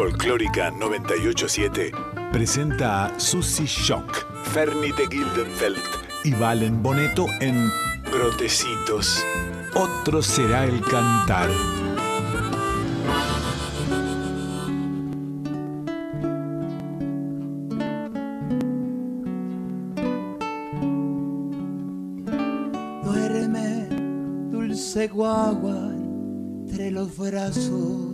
Folclórica 987 presenta a Susie Shock, Fernie de Gildenfeld y Valen Boneto en Brotecitos. Otro será el cantar. Duerme, dulce guagua, entre los brazos.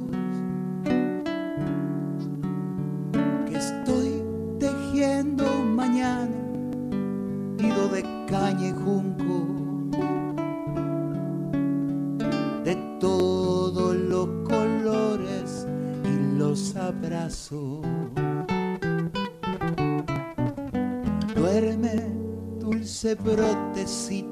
Brotecito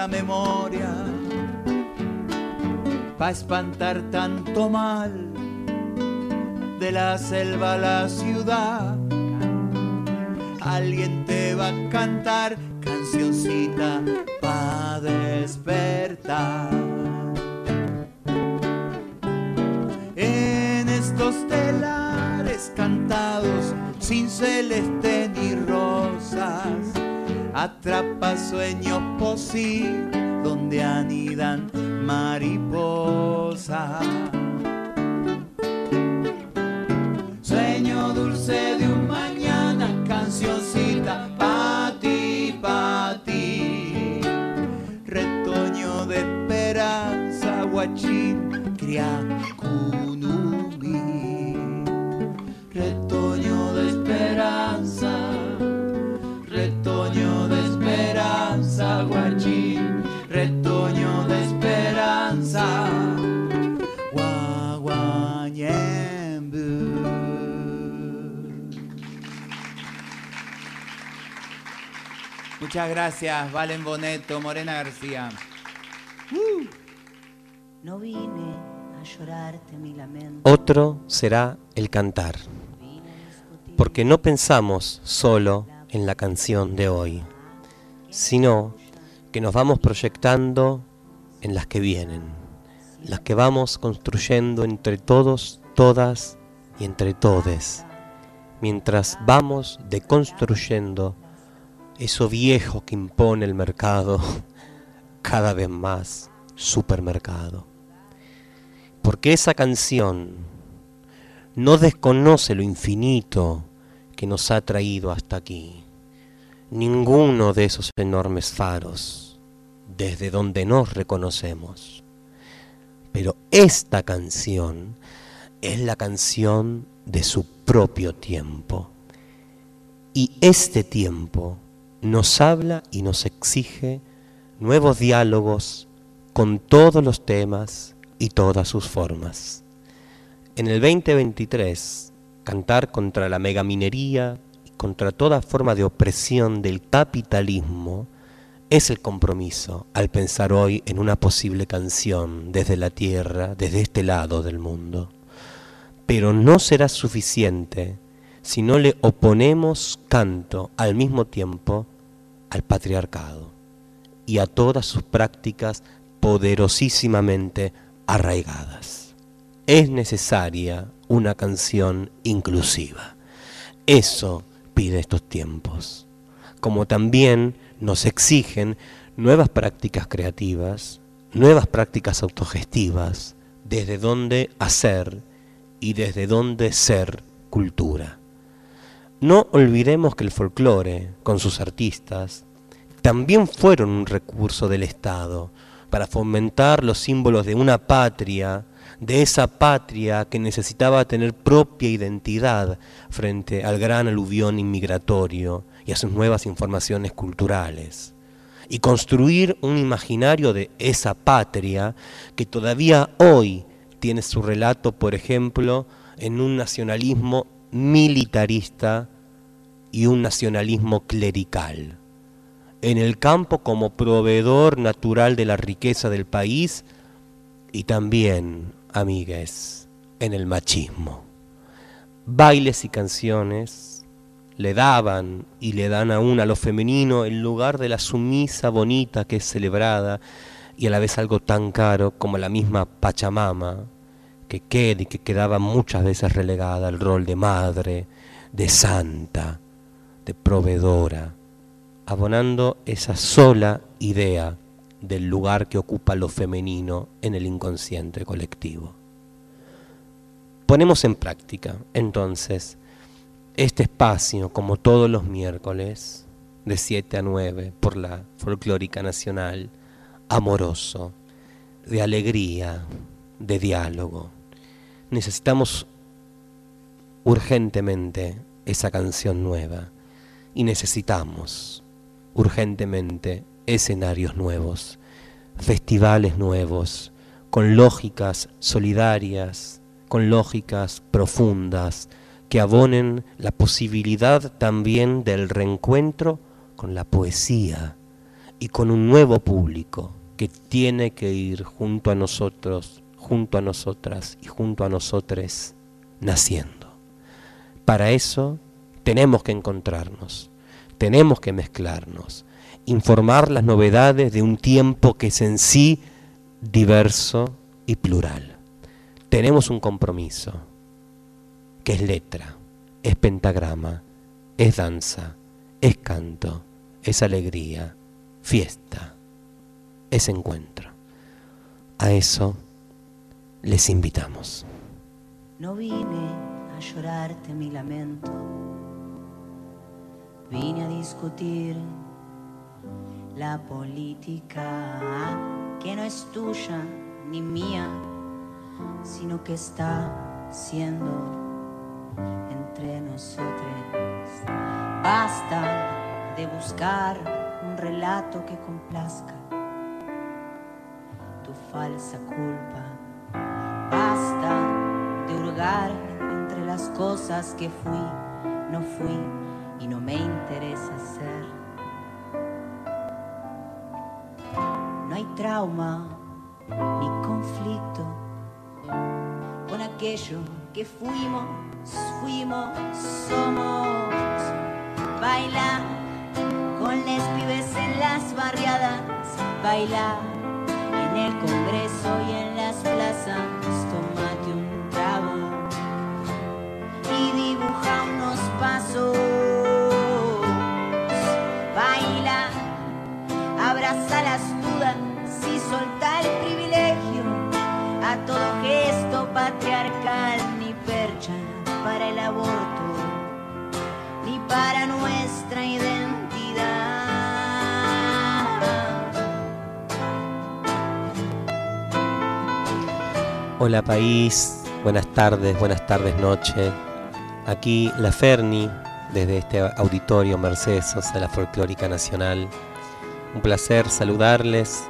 nuestra memoria, pa' espantar tanto mal de la selva a la ciudad. Alguien te va a cantar cancioncita pa' despertar. En estos telares cantados sin celeste atrapa sueños posibles donde anidan mariposas. Muchas gracias, Valen Boneto, Morena García. No vine a llorarte mi lamento. Otro será el cantar, porque no pensamos solo en la canción de hoy, sino que nos vamos proyectando en las que vienen, las que vamos construyendo entre todos, todas y entre todes, mientras vamos deconstruyendo eso viejo que impone el mercado, cada vez más supermercado. Porque esa canción no desconoce lo infinito que nos ha traído hasta aquí. Ninguno de esos enormes faros desde donde nos reconocemos. Pero esta canción es la canción de su propio tiempo. Y este tiempo nos habla y nos exige nuevos diálogos con todos los temas y todas sus formas. En el 2023, cantar contra la megaminería y contra toda forma de opresión del capitalismo es el compromiso al pensar hoy en una posible canción desde la tierra, desde este lado del mundo. Pero no será suficiente si no le oponemos canto al mismo tiempo al patriarcado y a todas sus prácticas poderosísimamente arraigadas. Es necesaria una canción inclusiva. Eso pide estos tiempos. Como también nos exigen nuevas prácticas creativas, nuevas prácticas autogestivas, desde donde hacer y desde donde ser cultura. No olvidemos que el folclore, con sus artistas, también fueron un recurso del Estado para fomentar los símbolos de una patria, de esa patria que necesitaba tener propia identidad frente al gran aluvión inmigratorio y a sus nuevas informaciones culturales. Y construir un imaginario de esa patria que todavía hoy tiene su relato, por ejemplo, en un nacionalismo militarista y un nacionalismo clerical. En el campo como proveedor natural de la riqueza del país y también, amigues, en el machismo. Bailes y canciones le daban y le dan aún a lo femenino el lugar de la sumisa bonita que es celebrada y a la vez algo tan caro como la misma Pachamama, que queda y que quedaba muchas veces relegada al rol de madre, de santa, de proveedora, abonando esa sola idea del lugar que ocupa lo femenino en el inconsciente colectivo. Ponemos en práctica, entonces, este espacio, como todos los miércoles, de 7 a 9, por la Folclórica Nacional, amoroso, de alegría, de diálogo. Necesitamos urgentemente esa canción nueva y necesitamos urgentemente escenarios nuevos, festivales nuevos, con lógicas solidarias, con lógicas profundas, que abonen la posibilidad también del reencuentro con la poesía y con un nuevo público que tiene que ir junto a nosotros, junto a nosotras y junto a nosotres naciendo. Para eso tenemos que encontrarnos, tenemos que mezclarnos, informar las novedades de un tiempo que es en sí diverso y plural. Tenemos un compromiso, que es letra, es pentagrama, es danza, es canto, es alegría, fiesta, es encuentro. A eso les invitamos. No vine llorarte mi lamento. Vine a discutir la política que no es tuya ni mía, sino que está siendo entre nosotros. Basta de buscar un relato que complazca tu falsa culpa. Basta de hurgar las cosas que fui, no fui y no me interesa ser. No hay trauma ni conflicto con aquello que fuimos, fuimos, somos. Baila con les pibes en las barriadas, baila en el Congreso y en las plazas pasos. Baila, abraza las dudas y solta el privilegio a todo gesto patriarcal, ni percha para el aborto, ni para nuestra identidad. Hola país, buenas tardes, buenas tardes, noche. Aquí la Ferni, desde este auditorio Mercedes de la Folclórica Nacional, Un placer saludarles,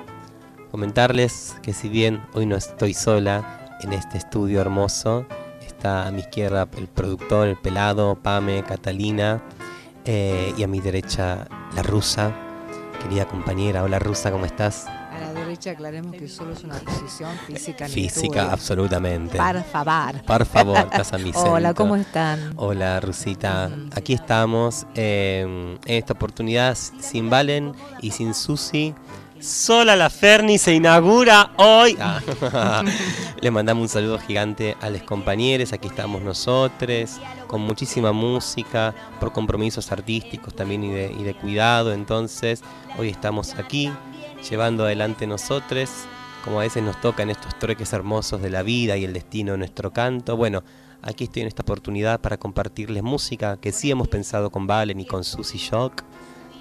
comentarles que si bien hoy no estoy sola en este estudio hermoso, está a mi izquierda el productor, el pelado, Pame, Catalina, eh, y a mi derecha la rusa, querida compañera. Hola rusa, ¿cómo estás? Aclaremos que solo es una posición física. Física, absolutamente. Por favor. Por favor, estás a mi Hola, ¿cómo están? Hola, Rusita. Aquí estamos em, en esta oportunidad sin Valen y sin Susi. Sola la Ferni se inaugura hoy. Ah. Le mandamos un saludo gigante a los compañeros. Aquí estamos nosotros, con muchísima música, por compromisos artísticos también y de, y de cuidado. Entonces, hoy estamos aquí llevando adelante nosotros, como a veces nos toca en estos trueques hermosos de la vida y el destino de nuestro canto. Bueno, aquí estoy en esta oportunidad para compartirles música que sí hemos pensado con Valen y con Susy Shock.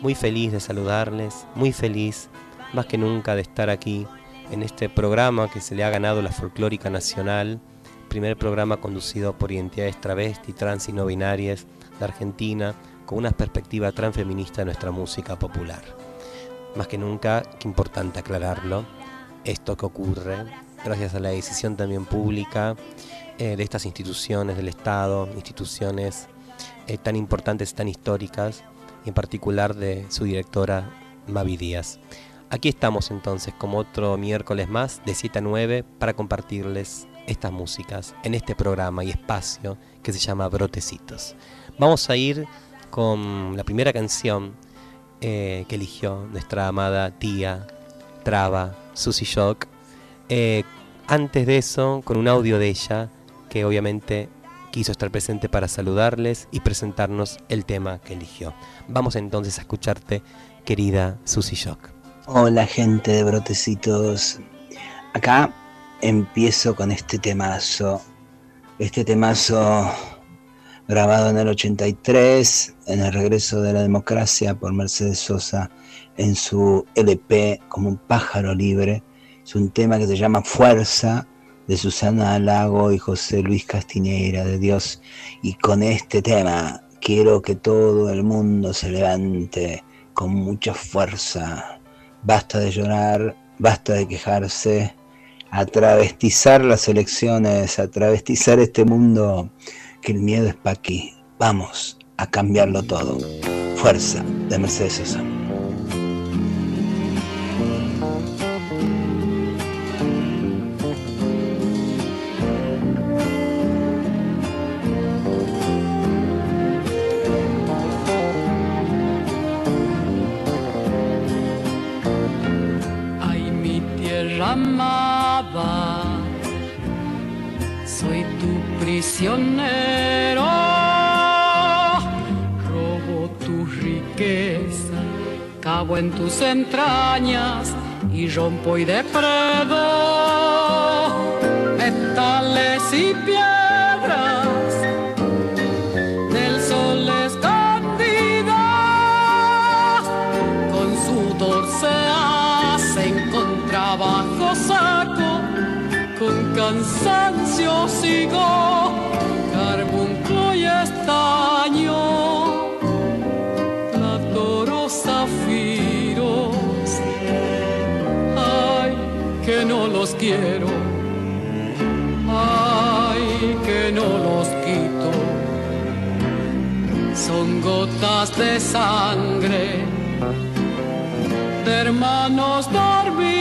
Muy feliz de saludarles, muy feliz, más que nunca, de estar aquí en este programa que se le ha ganado la Folclórica Nacional, primer programa conducido por identidades travesti, trans y no binarias de Argentina, con una perspectiva transfeminista de nuestra música popular más que nunca, qué importante aclararlo, esto que ocurre, gracias a la decisión también pública eh, de estas instituciones del Estado, instituciones eh, tan importantes, tan históricas, y en particular de su directora Mavi Díaz. Aquí estamos entonces como otro miércoles más de 7 a 9 para compartirles estas músicas en este programa y espacio que se llama Brotecitos. Vamos a ir con la primera canción eh, que eligió nuestra amada tía Traba, Susy Shock. Eh, antes de eso, con un audio de ella, que obviamente quiso estar presente para saludarles y presentarnos el tema que eligió. Vamos entonces a escucharte, querida Susy Shock. Hola gente de Brotecitos. Acá empiezo con este temazo. Este temazo grabado en el 83, en el regreso de la democracia por Mercedes Sosa en su LP como un pájaro libre. Es un tema que se llama Fuerza de Susana Lago y José Luis Castiñeira de Dios. Y con este tema quiero que todo el mundo se levante con mucha fuerza. Basta de llorar, basta de quejarse, a travestizar las elecciones, a travestizar este mundo que el miedo es para aquí. Vamos a cambiarlo todo. Fuerza de Mercedes Sosa. Entrañas y rompo y depredo metales y piedras del sol escondida con sudor se hacen con trabajo saco con cansancio sigo quiero, ay, que no los quito. Son gotas de sangre de hermanos dormidos.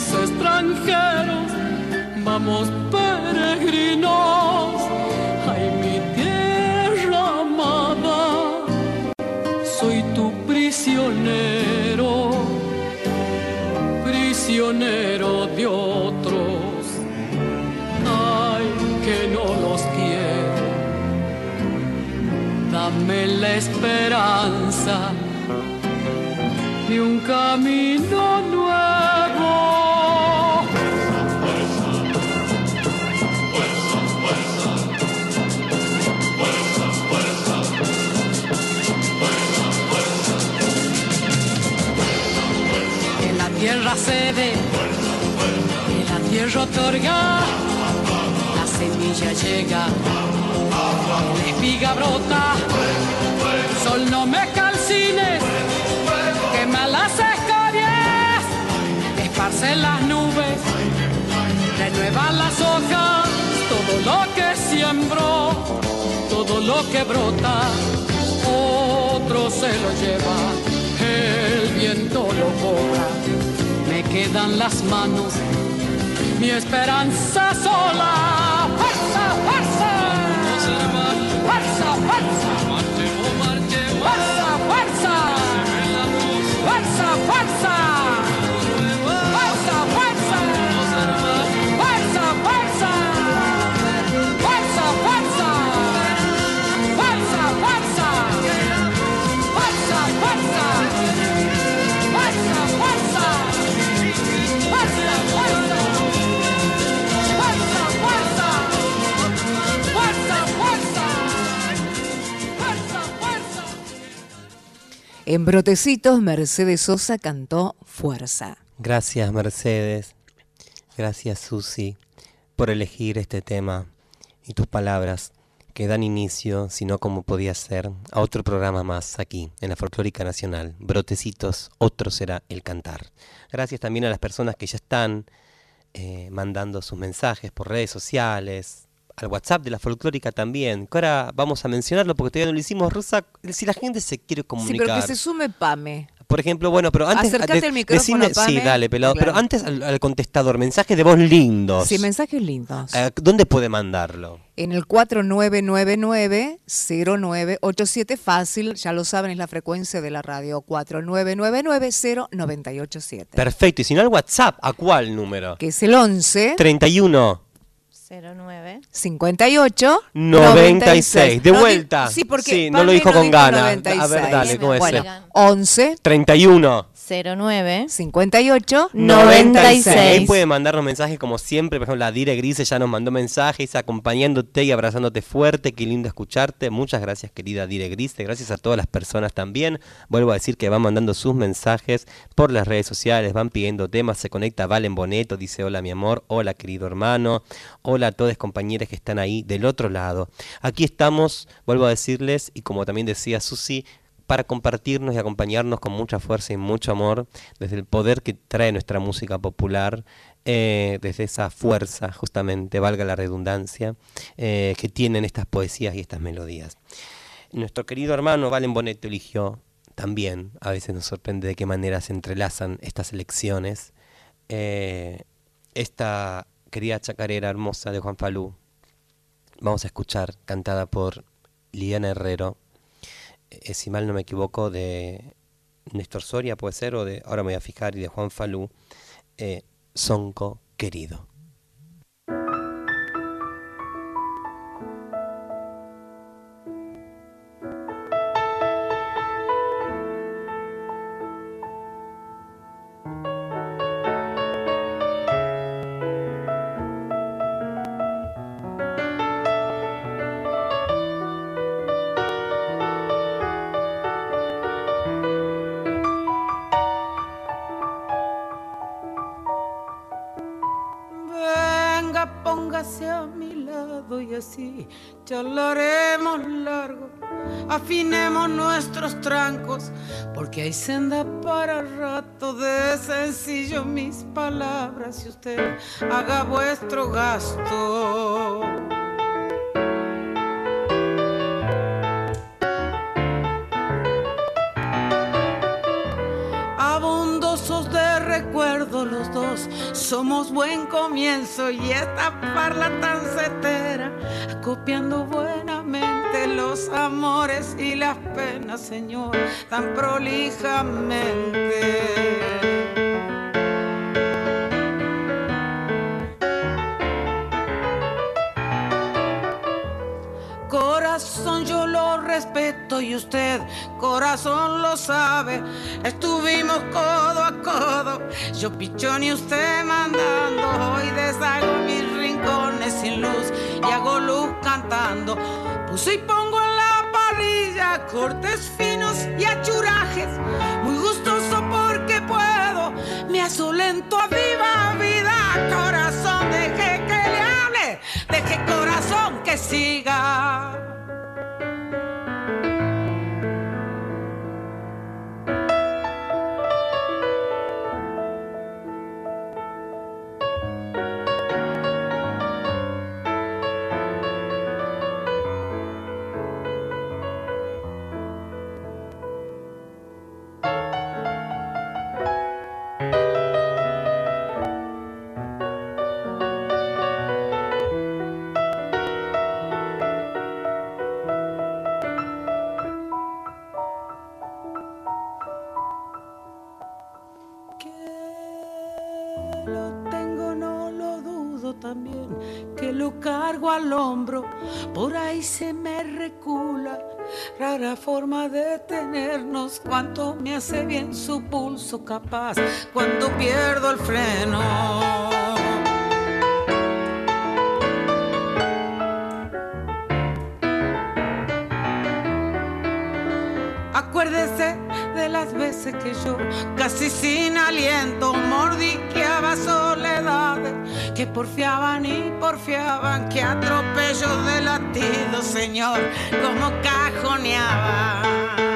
Somos extranjeros, vamos peregrinos, ay mi tierra amada, soy tu prisionero, prisionero de otros, ay que no los quiero, dame la esperanza y un camino en la tierra otorga, la semilla llega, la espiga brota, sol no me calcines, quema las escorias, esparce las nubes, renueva las hojas, todo lo que siembro, todo lo que brota, otro se lo lleva, el viento lo cobra, quedan las manos, mi esperanza sola, fuerza, fuerza, fuerza, fuerza. Fuerza, fuerza. Fuerza, fuerza. En Brotecitos, Mercedes Sosa cantó Fuerza. Gracias Mercedes, gracias Susi por elegir este tema y tus palabras que dan inicio, si no como podía ser, a otro programa más aquí en la Folclórica Nacional. Brotecitos, otro será el cantar. Gracias también a las personas que ya están eh, mandando sus mensajes por redes sociales, al WhatsApp de la Folclórica también, que ahora vamos a mencionarlo porque todavía no lo hicimos, Rosa, si la gente se quiere Sí, comunicar. pero que se sume Pame. Por ejemplo, bueno, pero antes. Acércate al micrófono, decime- Pame. Sí, dale, pelado. Claro. Pero antes al, al contestador, mensajes de voz lindos. Sí, mensajes lindos. Eh, ¿Dónde puede mandarlo? En el 4999-0987, fácil, ya lo saben, es la frecuencia de la radio, 4999-0987. Perfecto. Y si no, al WhatsApp, ¿a cuál número? Que es el 11 31 09. 58 96. De No, vuelta. Sí, porque Sí, no lo dijo con ganas. 96. A ver, dale, ¿cómo es? Bueno, ese? 11 31 09. 58 96. Ahí puede mandarnos mensajes como siempre. Por ejemplo, la Dire Grise ya nos mandó mensajes acompañándote y abrazándote fuerte. Qué lindo escucharte. Muchas gracias, querida Dire Grise. Gracias a todas las personas también. Vuelvo a decir que van mandando sus mensajes por las redes sociales, van pidiendo temas. Se conecta Valen Boneto, dice: Hola, mi amor. Hola, querido hermano. Hola a todas compañeras que están ahí del otro lado. Aquí estamos, vuelvo a decirles, y como también decía Susi, para compartirnos y acompañarnos con mucha fuerza y mucho amor, desde el poder que trae nuestra música popular, eh, desde esa fuerza, justamente, valga la redundancia, eh, que tienen estas poesías y estas melodías. Nuestro querido hermano Valen Boneto eligió también, a veces nos sorprende de qué manera se entrelazan estas elecciones, eh, esta querida chacarera hermosa de Juan Falú, vamos a escuchar, cantada por Liliana Herrero, eh, si mal no me equivoco, de Néstor Soria, puede ser, o de, ahora me voy a fijar, y de Juan Falú, eh, Sonco querido. Trancos, porque hay senda para rato de sencillo mis palabras y usted haga vuestro gasto. Somos buen comienzo y esta parla tan cetera, copiando buenamente los amores y las penas, Señor, tan prolijamente. Respeto y usted, corazón, lo sabe. Estuvimos codo a codo, yo pichón y usted mandando. Hoy deshago mis rincones sin luz y hago luz cantando. Puse y pongo en la parrilla cortes finos y achurajes, muy gustoso porque puedo. Me asolento a viva vida, corazón, deje que le hable, deje corazón que siga. Al hombro, por ahí se me recula. Rara forma de tenernos, cuánto me hace bien su pulso capaz cuando pierdo el freno. Acuérdese de las veces que yo, casi sin aliento, soledades que porfiaban y porfiaban, que atropello de latido, Señor, como cajoneaba.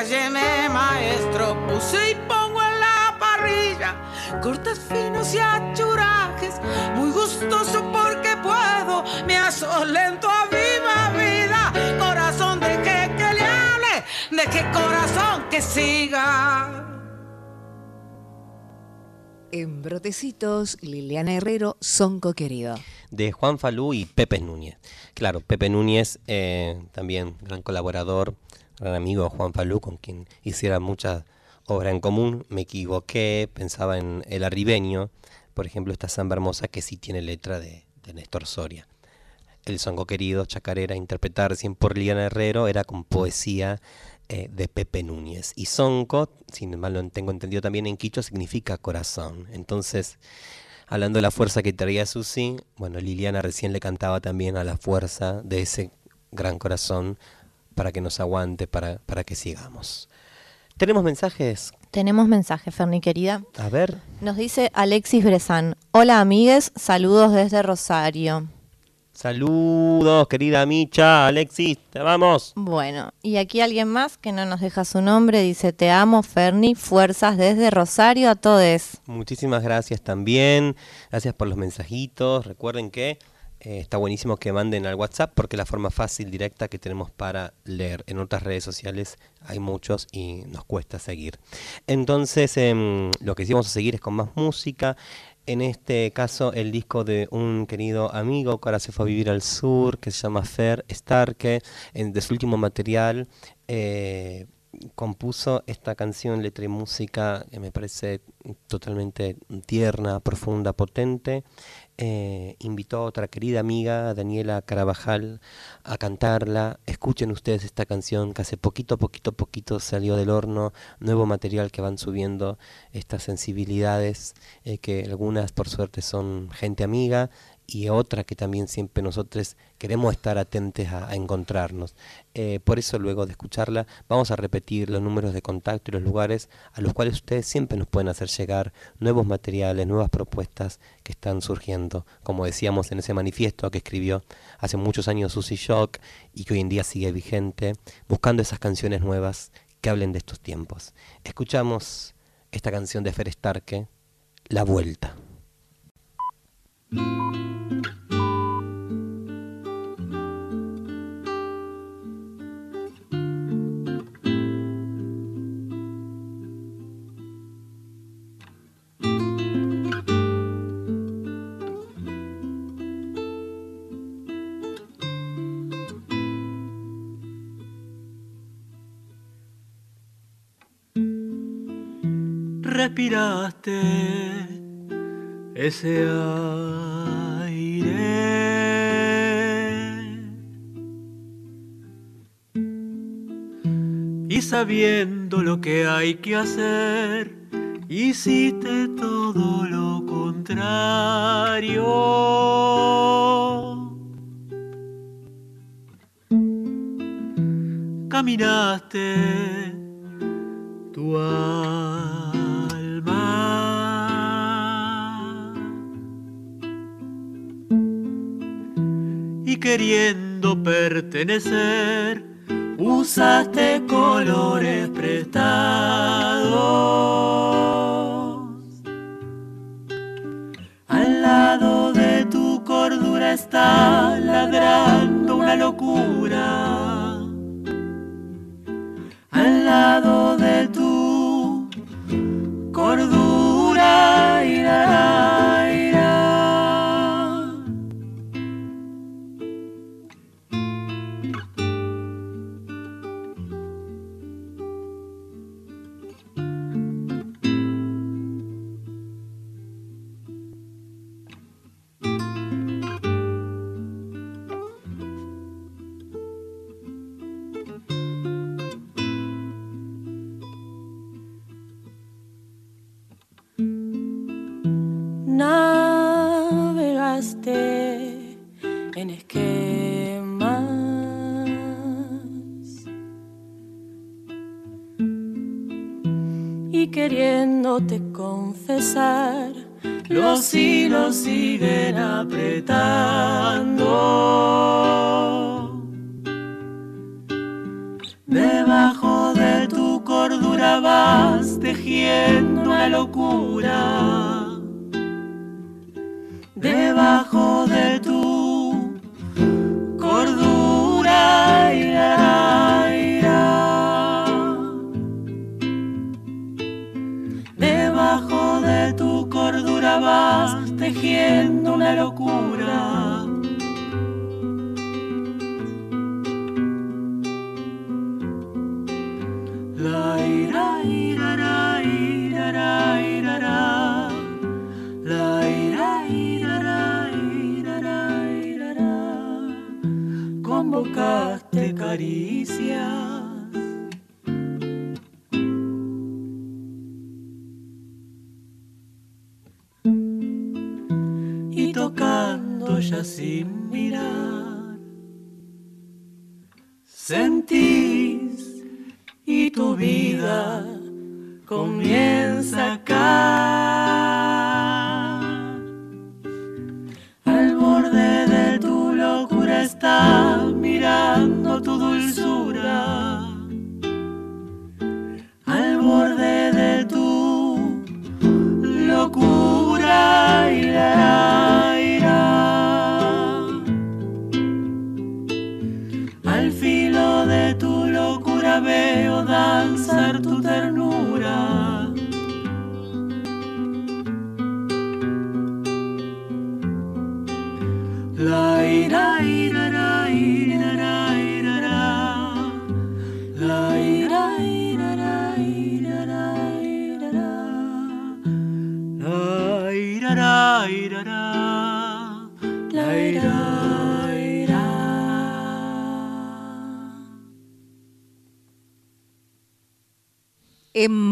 Cálleme, maestro, puse y pongo en la parrilla cortes finos y achurajes. Muy gustoso porque puedo, me asolento a viva vida. Corazón, de que, que le hable, de que corazón que siga. En Brotecitos, Liliana Herrero, Sonco Querido. De Juan Falú y Pepe Núñez. Claro, Pepe Núñez, eh, también gran colaborador, gran amigo Juan Falú, con quien hiciera mucha obra en común. Me equivoqué, pensaba en El Arribeño, por ejemplo, esta samba hermosa que sí tiene letra de, Néstor Soria. El songo querido, chacarera, interpretar recién por Liana Herrero, era con poesía eh, de Pepe Núñez. Y sonco, si mal lo tengo entendido también en quicho, significa corazón. Entonces, hablando de la fuerza que traía Susi, bueno, Liliana recién le cantaba también a la fuerza de ese gran corazón para que nos aguante, para, para que sigamos. ¿Tenemos mensajes? Tenemos mensajes, Ferni querida. A ver. Nos dice Alexis Bresan. Hola amigues, saludos desde Rosario. Saludos, querida Micha, Alexis, te vamos. Bueno, y aquí alguien más que no nos deja su nombre, dice, te amo, Ferni, fuerzas desde Rosario a todos. Muchísimas gracias también, gracias por los mensajitos, recuerden que eh, está buenísimo que manden al WhatsApp porque es la forma fácil, directa que tenemos para leer. En otras redes sociales hay muchos y nos cuesta seguir. Entonces, em, lo que sí a seguir es con más música. En este caso, el disco de un querido amigo que ahora se fue a vivir al sur, que se llama Fer Starke, de su último material. Eh, compuso esta canción, letra y música, que me parece totalmente tierna, profunda, potente. Eh, invitó a otra querida amiga, Daniela Carabajal, a cantarla. Escuchen ustedes esta canción que hace poquito, poquito, poquito salió del horno, nuevo material que van subiendo estas sensibilidades, eh, que algunas por suerte son gente amiga y otra que también siempre nosotros queremos estar atentos a, encontrarnos. Eh, por eso luego de escucharla vamos a repetir los números de contacto y los lugares a los cuales ustedes siempre nos pueden hacer llegar nuevos materiales, nuevas propuestas que están surgiendo, como decíamos en ese manifiesto que escribió hace muchos años Susie Shock y que hoy en día sigue vigente, buscando esas canciones nuevas que hablen de estos tiempos. Escuchamos esta canción de Fer Starke, La Vuelta respiraste ese ar sabiendo lo que hay que hacer, hiciste todo lo contrario. Caminaste tu alma. Y queriendo pertenecer, usaste colores prestados. Al lado de tu cordura está ladrando una locura. Al lado de tu tocando ya sin mirar, sentís y tu vida comienza acá. Al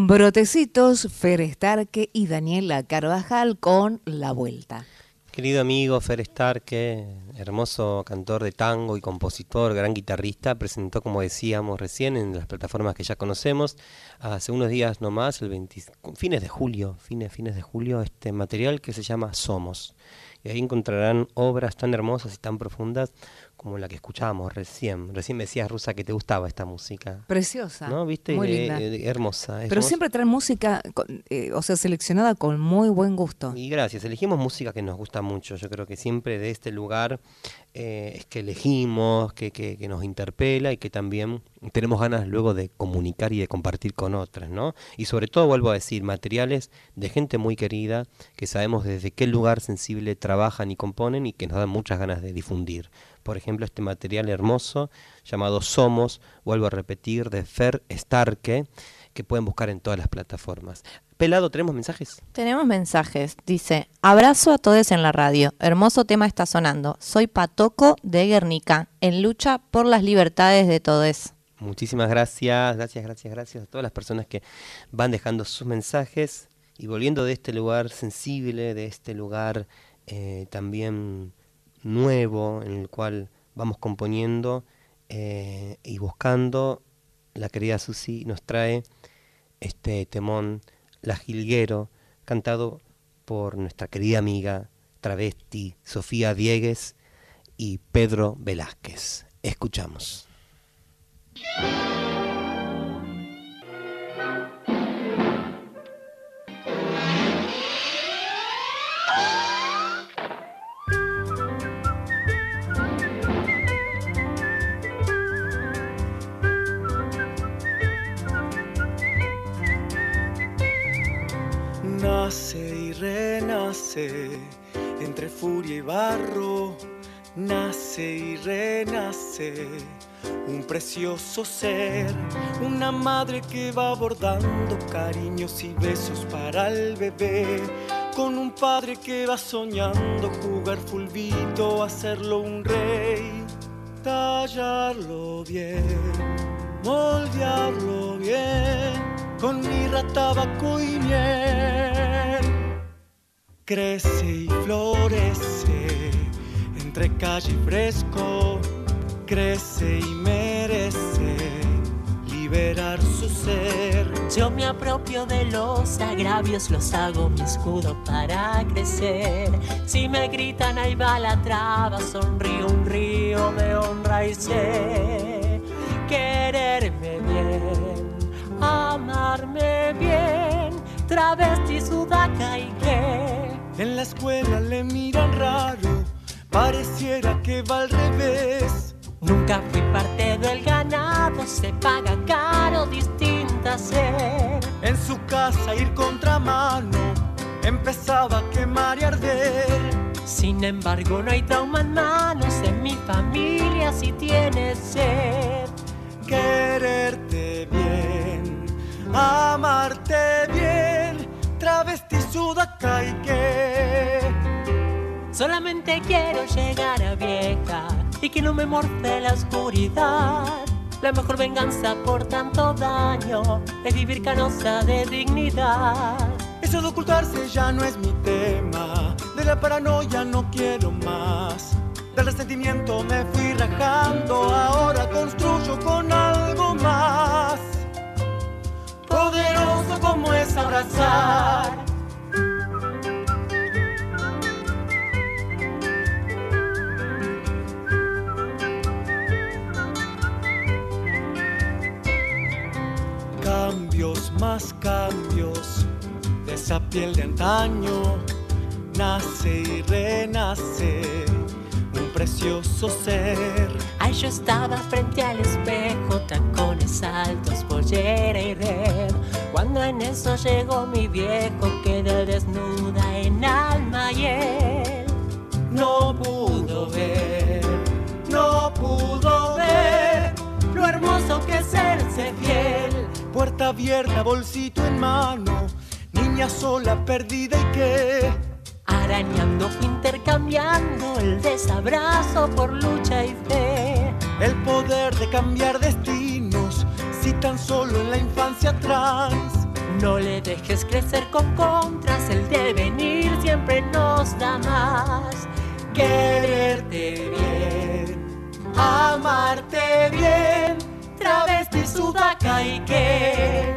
Brotecitos, Fer Estarque y Daniela Carvajal con La Vuelta. Querido amigo Fer Starke, hermoso cantor de tango y compositor, gran guitarrista, presentó, como decíamos recién, en las plataformas que ya conocemos, hace unos días nomás, el 20 fines de julio, fines, fines de julio, este material que se llama Somos. Y ahí encontrarán obras tan hermosas y tan profundas como la que escuchábamos recién. Recién me decías, Rusa, que te gustaba esta música. Preciosa. ¿No? ¿Viste? Muy Eh, linda. eh, hermosa. Pero hermosa. siempre traen música, con- eh, o sea, seleccionada con muy buen gusto. Y gracias, elegimos música que nos gusta mucho. Yo creo que siempre de este lugar es que elegimos, que, que- que nos interpela y que también tenemos ganas luego de comunicar y de compartir con otras, ¿no? Y sobre todo, vuelvo a decir, materiales de gente muy querida, que sabemos desde qué lugar sensible trabajan y componen y que nos dan muchas ganas de difundir. Por ejemplo, este material hermoso llamado Somos, vuelvo a repetir, de Fer Starke, que pueden buscar en todas las plataformas. Pelado, ¿tenemos mensajes? Tenemos mensajes. Dice, abrazo a todos en la radio. Hermoso tema está sonando. Soy Patoco de Guernica, en lucha por las libertades de todos. Muchísimas gracias, gracias, gracias, gracias a todas las personas que van dejando sus mensajes y volviendo de este lugar sensible, de este lugar eh, también nuevo en el cual vamos componiendo eh, y buscando. La querida Susi nos trae este temón, La Gilguero, cantado por nuestra querida amiga travesti Sofía Diegues y Pedro Velázquez. Escuchamos. Entre furia y barro, nace y renace un precioso ser, una madre que va bordando cariños y besos para el bebé, con un padre que va soñando jugar fulbito, hacerlo un rey, tallarlo bien, moldearlo bien, con mirra, tabaco y miel. Crece y florece entre calle y fresco crece y merece liberar su ser. Yo me apropio de los agravios, los hago mi escudo para crecer. Si me gritan ahí va la traba, sonrío un río de honra y sé quererme bien, amarme bien, travesti, sudaca y qué. En la escuela le miran raro, pareciera que va al revés. Nunca fui parte del ganado, se paga caro, distinta ser. En su casa ir contramano, empezaba a quemar y arder. Sin embargo, no hay trauma en manos, en mi familia si tienes sed. Quererte bien, amarte bien, travesti sudaca y qué. Solamente quiero llegar a vieja y que no me morfe la oscuridad. La mejor venganza por tanto daño es vivir canosa de dignidad. Eso de ocultarse ya no es mi tema, de la paranoia no quiero más. Del resentimiento me fui rajando, ahora construyo con algo más. Poderoso como es abrazar. cambios, más cambios de esa piel de antaño. Nace y renace un precioso ser. Ay, yo estaba frente al espejo, tacones altos, pollera y red. Cuando en eso llegó mi viejo, quedé desnuda en alma y él no pudo ver, no pudo ver lo hermoso que es serse fiel puerta abierta, bolsito en mano, niña sola, perdida y qué. Arañando fue intercambiando el desabrazo por lucha y fe. El poder de cambiar destinos, si tan solo en la infancia trans. No le dejes crecer con contras, el devenir siempre nos da más. Quererte bien, amarte bien travesti, sudaca y qué.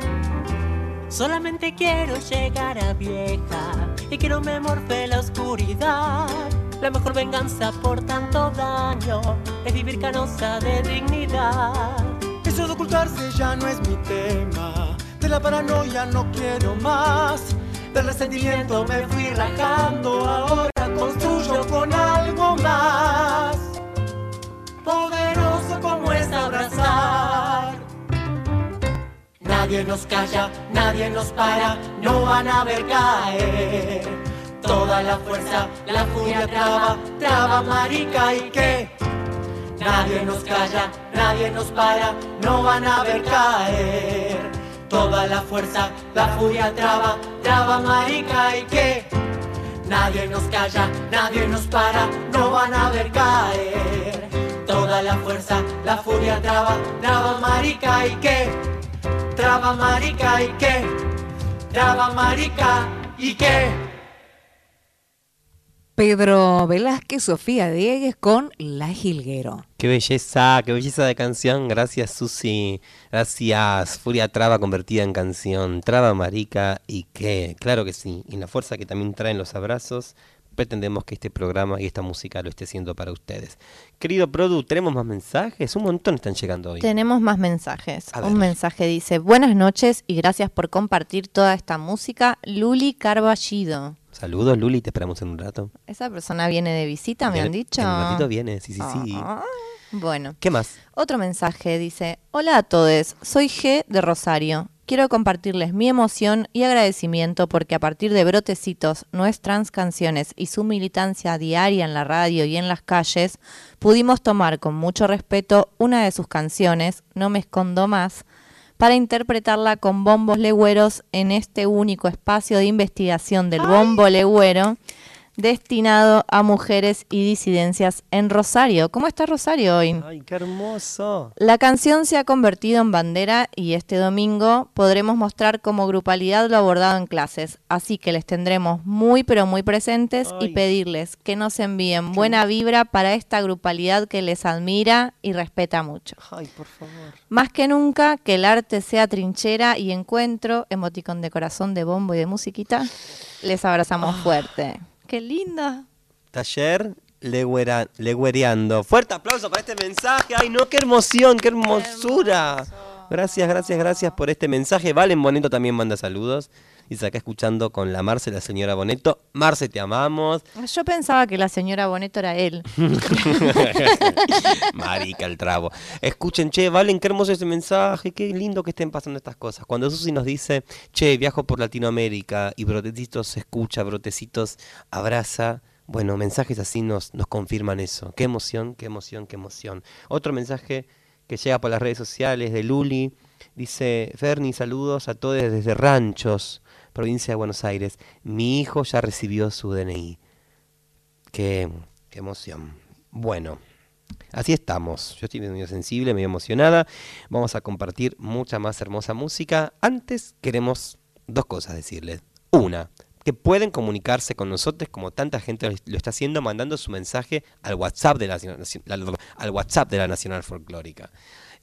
Solamente quiero llegar a vieja y que no me morfe la oscuridad. La mejor venganza por tanto daño es vivir canosa de dignidad. De ocultarse ya no es mi tema. De la paranoia no quiero más. Del resentimiento me fui rajando, ahora construyo con algo más. Poderoso como es abrazar. Nadie nos calla, nadie nos para, no van a ver caer. Toda la fuerza, la furia traba, traba marica y qué. Nadie nos calla, nadie nos para, no van a ver caer. toda la fuerza, la furia traba, traba marica y que nadie nos calla, nadie nos para, no van a ver caer. Toda la fuerza, la furia traba, traba marica y que, traba marica y que, traba marica y que. Pedro Velázquez, Sofía Diegues con La Gilguero. Qué belleza, qué belleza de canción. Gracias, Susi. Gracias. Furia Traba convertida en canción. Traba marica y qué. Claro que sí. Y la fuerza que también traen los abrazos. Pretendemos que este programa y esta música lo esté haciendo para ustedes. Querido Produ, ¿tenemos más mensajes? Un montón están llegando hoy. Tenemos más mensajes. A ver. Un mensaje dice, buenas noches y gracias por compartir toda esta música. Luli Carballido. Saludos, Luli, te esperamos en un rato. Esa persona viene de visita, me Viene- han dicho. En un ratito viene, sí, sí, sí. Ah, Bueno. ¿Qué más? Otro mensaje dice, hola a todos, soy G de Rosario. Quiero compartirles mi emoción y agradecimiento porque a partir de Brotecitos, nuestras canciones y su militancia diaria en la radio y en las calles, pudimos tomar con mucho respeto una de sus canciones, No me escondo más, para interpretarla con bombos legüeros en este único espacio de investigación del bombo legüero destinado a mujeres y disidencias en Rosario. ¿Cómo está Rosario hoy? ¡Ay, qué hermoso! La canción se ha convertido en bandera y este domingo podremos mostrar cómo grupalidad lo abordado en clases. Así que les tendremos muy pero muy presentes y pedirles que nos envíen buena vibra para esta grupalidad que les admira y respeta mucho. Ay, por favor. Más que nunca, que el arte sea trinchera y encuentro, emoticón de corazón, de bombo y de musiquita. Les abrazamos fuerte. ¡Qué linda! Taller legüera- legüereando. Fuerte aplauso para este mensaje. Ay, no, qué emoción, qué hermosura. Gracias, gracias, gracias por este mensaje. Valen Boneto también manda saludos. Dice acá escuchando con la Marce, la señora Boneto. Marce, te amamos. Yo pensaba que la señora Boneto era él. Marica el trabo. Escuchen, che, Valen, qué hermoso ese mensaje, qué lindo que estén pasando estas cosas. Cuando Susi nos dice, che, viajo por Latinoamérica y Brotecitos escucha, Brotecitos abraza. Bueno, mensajes así nos, nos confirman eso. Qué emoción, qué emoción, qué emoción. Otro mensaje que llega por las redes sociales de Luli. Dice, Ferni, saludos a todos desde Ranchos, provincia de Buenos Aires. Mi hijo ya recibió su DNI. Qué, qué emoción. Bueno, así estamos. Yo estoy medio sensible, medio emocionada. Vamos a compartir mucha más hermosa música. Antes queremos dos cosas decirles. Una, que pueden comunicarse con nosotros como tanta gente lo- está haciendo mandando su mensaje al WhatsApp de la- al WhatsApp de la Nacional Folclórica.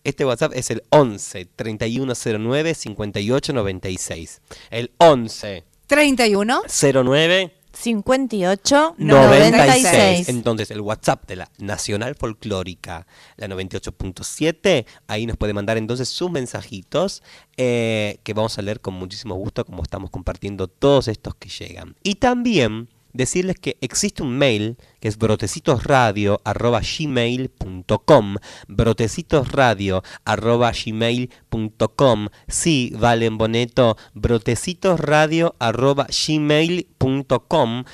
Este WhatsApp es el 11 3109 5896. El 11 31 09 58 96. 96. Entonces, el WhatsApp de la Nacional Folclórica, la 98.7, ahí nos puede mandar entonces sus mensajitos eh, que vamos a leer con muchísimo gusto como estamos compartiendo todos estos que llegan. Y también decirles que existe un mail que es brotecitosradio.gmail.com brotecitosradio.gmail.com Sí, Valen Boneto, brotecitosradio.gmail.com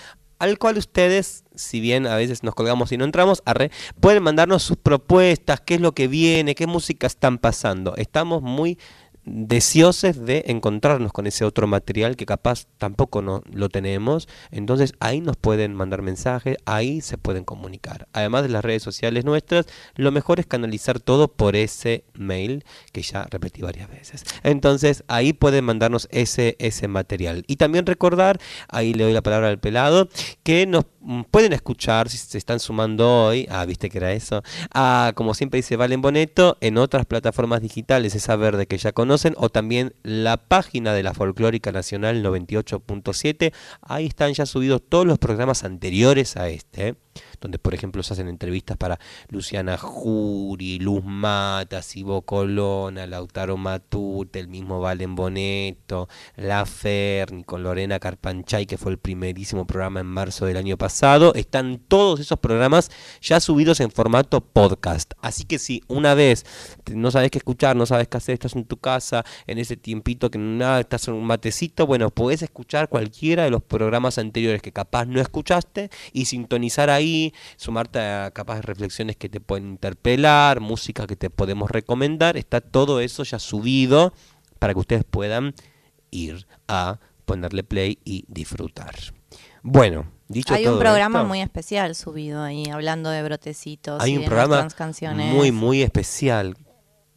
al cual ustedes, si bien a veces nos colgamos y no entramos, arre, pueden mandarnos sus propuestas, qué es lo que viene, qué música están pasando. Estamos muy deseosos de encontrarnos con ese otro material que capaz tampoco no lo tenemos. Entonces ahí nos pueden mandar mensajes, ahí se pueden comunicar. Además de las redes sociales nuestras, lo mejor es canalizar todo por ese mail que ya repetí varias veces. Entonces ahí pueden mandarnos ese, ese material. Y también recordar, ahí le doy la palabra al pelado, que nos mm, pueden escuchar si se están sumando hoy, ah, viste que era eso, ah, como siempre dice Valen Boneto, en otras plataformas digitales, esa verde que ya conocen, o también la página de la Folclórica Nacional 98.7, ahí están ya subidos todos los programas anteriores a este, ¿eh? Donde por ejemplo se hacen entrevistas para Luciana Jury, Luz Matas, Ivo Colona, Lautaro Matute, el mismo Valen Boneto, La Ferni, con Lorena Carpanchay, que fue el primerísimo programa en marzo del año pasado. Están todos esos programas ya subidos en formato podcast. Así que si una vez no sabes qué escuchar, no sabes qué hacer, estás en tu casa, en ese tiempito que nada, estás en un matecito, bueno, podés escuchar cualquiera de los programas anteriores que capaz no escuchaste y sintonizar ahí, sumarte a capaz reflexiones que te pueden interpelar, música que te podemos recomendar, está todo eso ya subido para que ustedes puedan ir a ponerle play y disfrutar. Bueno, dicho Hay todo un programa esto, muy especial subido ahí, hablando de brotecitos hay y un de programa canciones. muy muy especial.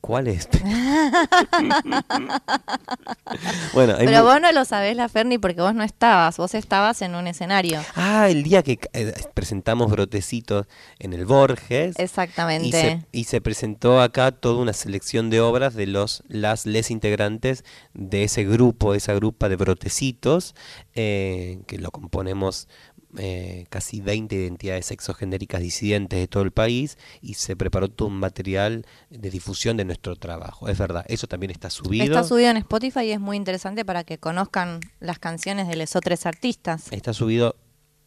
¿Cuál es? bueno, Pero vos no lo sabés, la Ferni, porque vos no estabas. Vos estabas en un escenario. Ah, el día que eh, presentamos Brotecitos en el Borges. Exactamente. Y se, y se presentó acá toda una selección de obras de los las les integrantes de ese grupo, esa grupa de Brotecitos, eh, que lo componemos eh, casi 20 identidades sexogenéricas disidentes de todo el país y se preparó todo un material de difusión de nuestro trabajo. Es verdad, eso también está subido. Está subido en Spotify y es muy interesante para que conozcan las canciones de los otros artistas. Está subido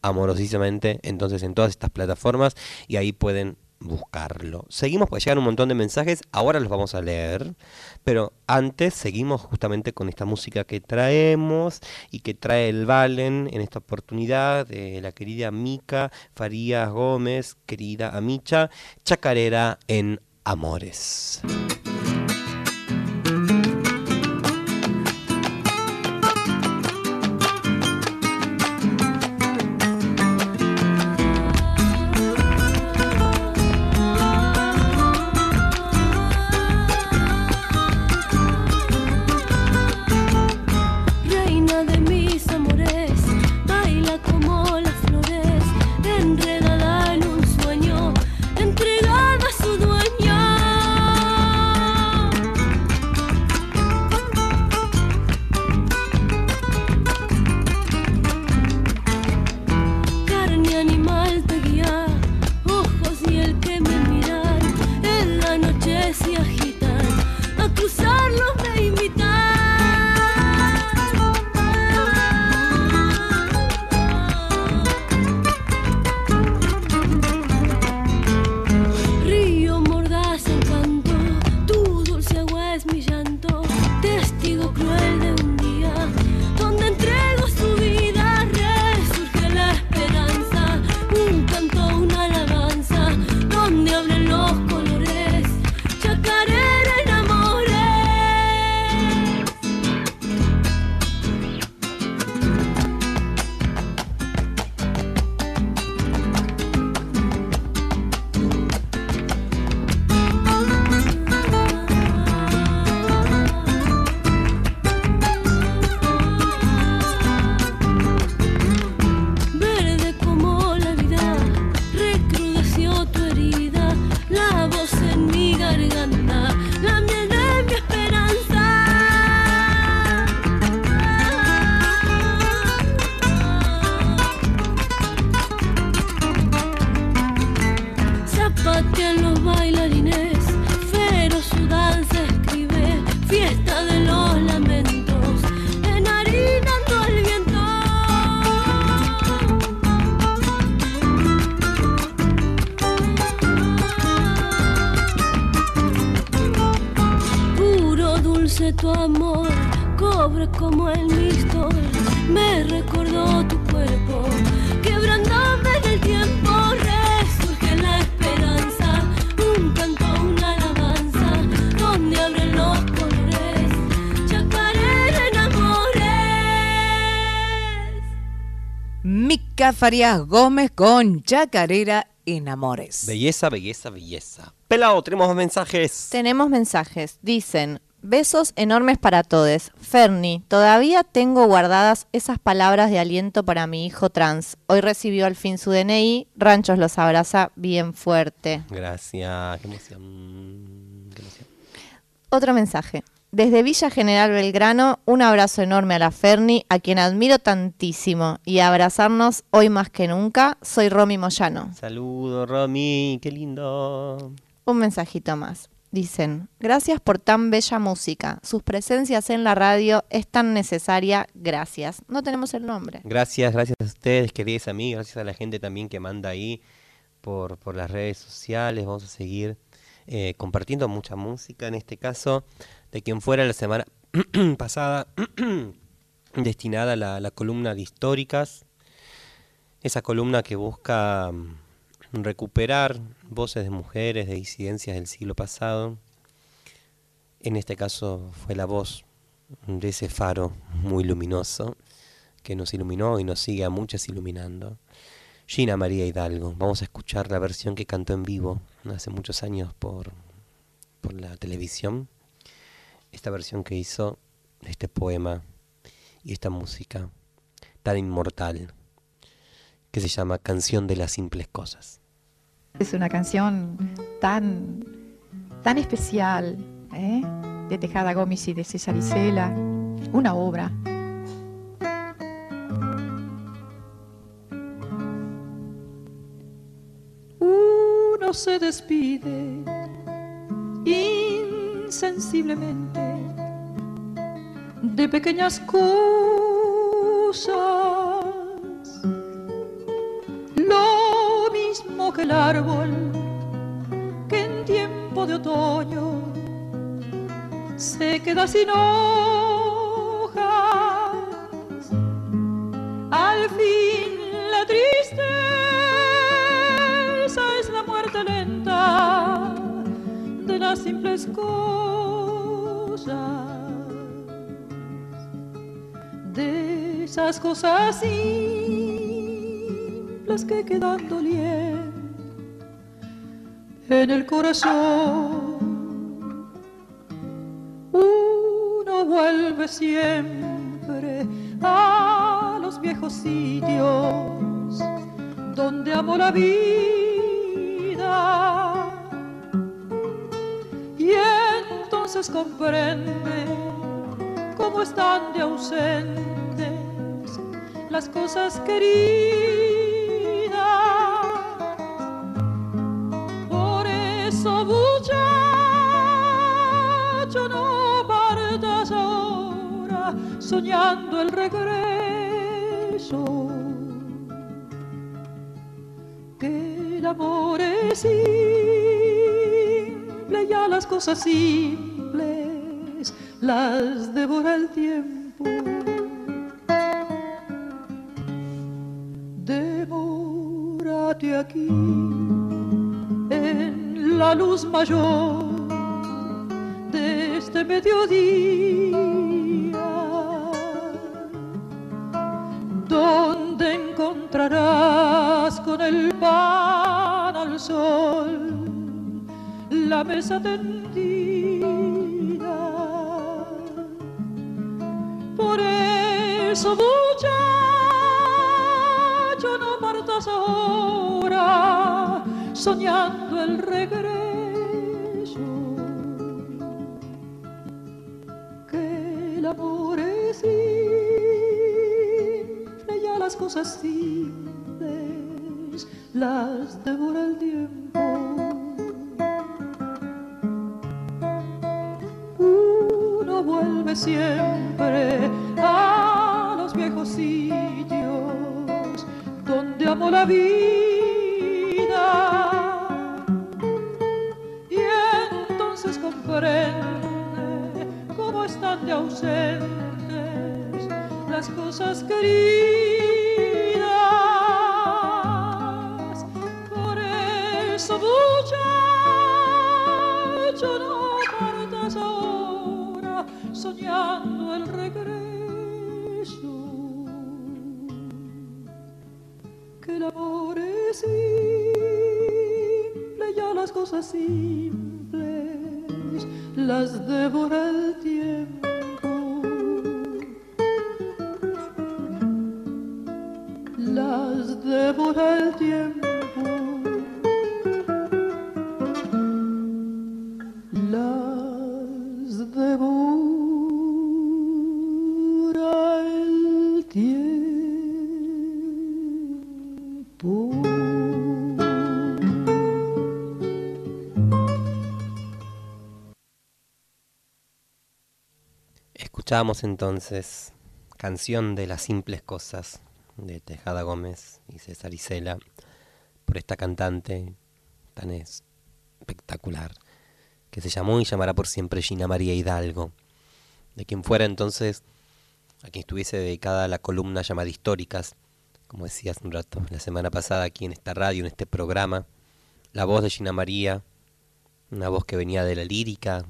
amorosísimamente entonces en todas estas plataformas y ahí pueden buscarlo. Seguimos porque llegan un montón de mensajes, ahora los vamos a leer, pero antes seguimos justamente con esta música que traemos y que trae el Valen en esta oportunidad de la querida Mica Farías Gómez, querida Amicha, Chacarera en Amores. Farías Gómez con Chacarera en Amores. Belleza, belleza, belleza. Pelado, tenemos mensajes. Tenemos mensajes. Dicen, besos enormes para todos. Ferni, todavía tengo guardadas esas palabras de aliento para mi hijo trans. Hoy recibió al fin su DNI. Ranchos los abraza bien fuerte. Gracias, qué emoción. qué emoción. Otro mensaje. Desde Villa General Belgrano, un abrazo enorme a la Ferni, a quien admiro tantísimo. Y a abrazarnos hoy más que nunca, soy Romy Moyano. Saludos, Romy, qué lindo. Un mensajito más. Dicen, gracias por tan bella música. Sus presencias en la radio es tan necesaria. Gracias. No tenemos el nombre. Gracias, gracias a ustedes, queridos amigos, gracias a la gente también que manda ahí por, por las redes sociales. Vamos a seguir eh, compartiendo mucha música, en este caso, de quien fuera la semana pasada destinada a la, la columna de históricas. Esa columna que busca mm, recuperar voces de mujeres, de disidencias del siglo pasado. En este caso fue la voz de ese faro muy luminoso que nos iluminó y nos sigue a muchas iluminando. Gina María Hidalgo, vamos a escuchar la versión que cantó en vivo hace muchos años por, por la televisión. Esta versión que hizo de este poema y esta música tan inmortal que se llama Canción de las Simples Cosas. Es una canción tan, tan especial ¿eh? de Tejada Gómez y de César Isela, una obra. Uno se despide insensiblemente de pequeñas cosas. Lo mismo que el árbol que en tiempo de otoño se queda sin hojas. Al fin las simples cosas. De esas cosas simples que quedan doliendo en el corazón. Uno vuelve siempre a los viejos sitios donde amó la vida entonces comprende cómo están de ausentes las cosas queridas. Por eso, muchacho, no partas ahora soñando el regreso. Que el amor es simple, ya las cosas simples las devora el tiempo. Demórate aquí en la luz mayor de este mediodía, donde encontrarás con el pan al sol la mesa tendida. Soñando el regreso. Que el amor es simple, ya las cosas simples las devora el tiempo. Uno vuelve siempre a los viejos sitios amó la vida y entonces comprende cómo están de ausentes las cosas queridas. Por eso, muchacho, no partas ahora soñando el regreso. Simple, ya las cosas simples las devora el tiempo. Entonces Canción de las Simples Cosas de Tejada Gómez y César Isela por esta cantante tan espectacular que se llamó y llamará por siempre Gina María Hidalgo, de quien fuera entonces a quien estuviese dedicada la columna llamada Históricas, como decías un rato la semana pasada aquí en esta radio, en este programa, la voz de Gina María, una voz que venía de la lírica,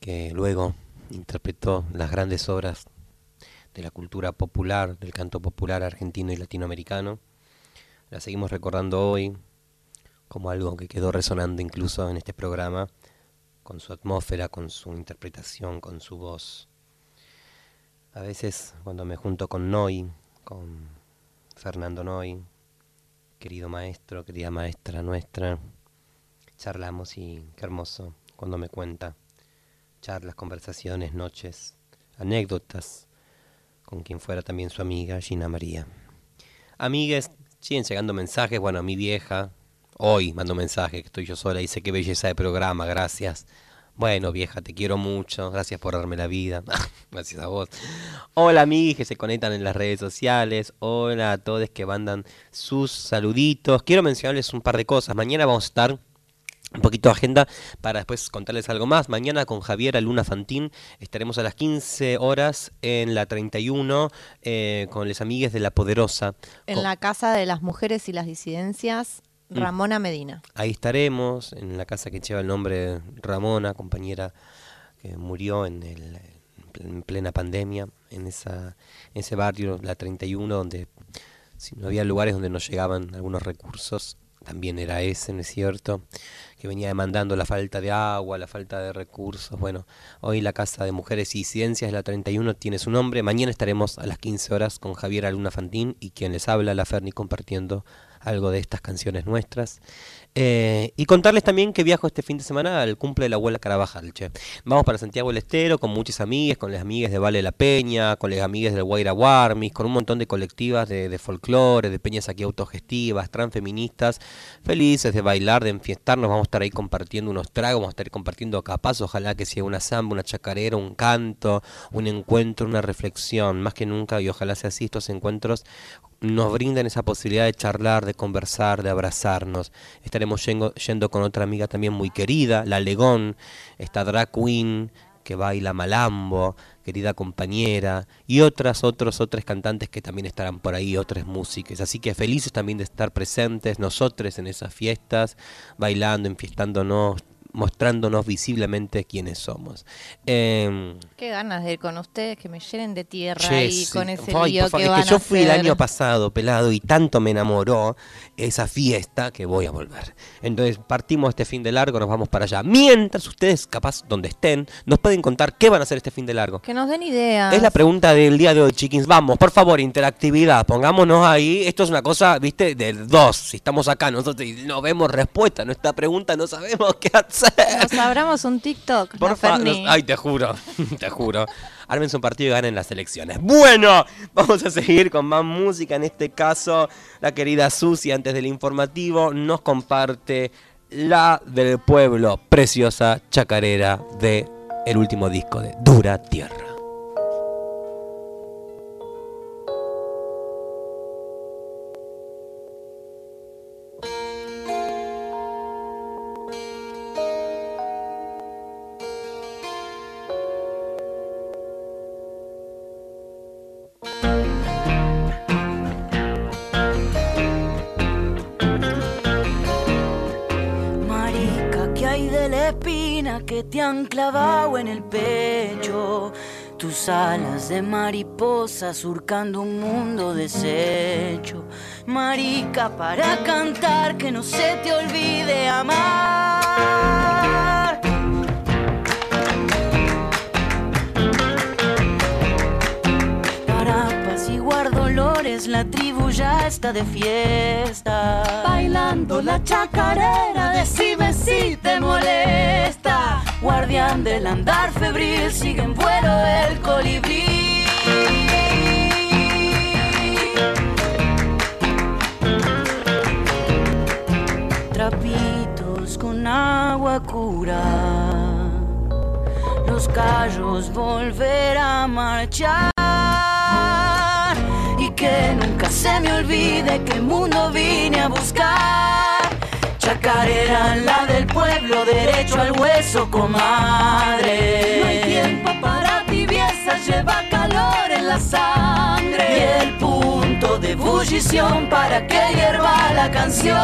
que luego interpretó las grandes obras de la cultura popular, del canto popular argentino y latinoamericano. La seguimos recordando hoy como algo que quedó resonando incluso en este programa, con su atmósfera, con su interpretación, con su voz. A veces cuando me junto con Noy, con Fernando Noy, querido maestro, querida maestra nuestra, charlamos y qué hermoso cuando me cuenta charlas, conversaciones, noches, anécdotas, con quien fuera también su amiga Gina María. Amigues, siguen llegando mensajes, bueno, a mi vieja, hoy mando mensaje, que estoy yo sola, dice qué belleza de programa, gracias. Bueno, vieja, te quiero mucho, gracias por darme la vida, gracias a vos. Hola amigues que se conectan en las redes sociales, hola a todos que mandan sus saluditos. Quiero mencionarles un par de cosas, mañana vamos a estar un poquito de agenda para después contarles algo más. Mañana con Javier Luna Fantín estaremos a las 15 horas en la 31 eh, con les amigues de La Poderosa. En Con- la Casa de las Mujeres y las Disidencias, Mm. Ramona Medina. Ahí estaremos, en la casa que lleva el nombre de Ramona, compañera que murió en, el, en plena pandemia, en, esa, en ese barrio, la 31, donde si no había lugares donde no llegaban algunos recursos, también era ese, ¿no es cierto? Que venía demandando la falta de agua, la falta de recursos. Bueno, hoy la Casa de Mujeres y Ciencias, la 31, tiene su nombre. Mañana estaremos a las 15 horas con Javier Aluna Fantín y quien les habla, la Ferni, compartiendo algo de estas canciones nuestras. Eh, y contarles también que viajo este fin de semana al cumple de la abuela Carabajal, che. Vamos para Santiago del Estero con muchas amigas, con las amigas de Vale la Peña, con las amigas del Guaira Warmis, con un montón de colectivas de, de folclore, de peñas aquí autogestivas, transfeministas, felices de bailar, de enfiestarnos. Vamos a estar ahí compartiendo unos tragos, vamos a estar compartiendo capaz, ojalá que sea una samba, una chacarera, un canto, un encuentro, una reflexión, más que nunca, y ojalá sea así estos encuentros nos brindan esa posibilidad de charlar, de conversar, de abrazarnos. Estaremos yendo, yendo con otra amiga también muy querida, la Legón, esta drag queen que baila malambo, querida compañera, y otras, otros, otros cantantes que también estarán por ahí, otras músicas. Así que felices también de estar presentes nosotros en esas fiestas, bailando, enfiestándonos, mostrándonos visiblemente quiénes somos. Em, Qué ganas de ir con ustedes, que me llenen de tierra y con ese Ay, lío que es van que yo a fui el año pasado pelado y tanto me enamoró esa fiesta que voy a volver. Entonces partimos este fin de largo, nos vamos para allá. Mientras ustedes, capaz donde estén, nos pueden contar qué van a hacer este fin de largo. Que nos den ideas. Es la pregunta del día de hoy, chiquins. Vamos, por favor, interactividad. Pongámonos ahí. Esto es una cosa, viste, del dos. Si estamos acá nosotros y no vemos respuesta a nuestra pregunta, no sabemos qué hacer. Nos abramos un TikTok. Por favor, ay, te juro, te juro. Ármense un partido y ganen las elecciones. Bueno, vamos a seguir con más música. En este caso, la querida Susi, antes del informativo, nos comparte la del pueblo, preciosa chacarera de el último disco de Dura Tierra. Clavado en el pecho? Tus alas de mariposa surcando un mundo deshecho. Marica, para cantar que no se te olvide amar. Apaciguar dolores, la tribu ya está de fiesta. Bailando la chacarera, decime si te molesta. Guardián del andar febril, sigue en vuelo el colibrí. Trapitos con agua cura. Los callos volver a marchar. Que nunca se me olvide que mundo vine a buscar. Chacarera, la del pueblo, derecho al hueso, comadre. No hay tiempo para tibieza, lleva calor en la sangre. Y el punto de ebullición para que hierva la canción.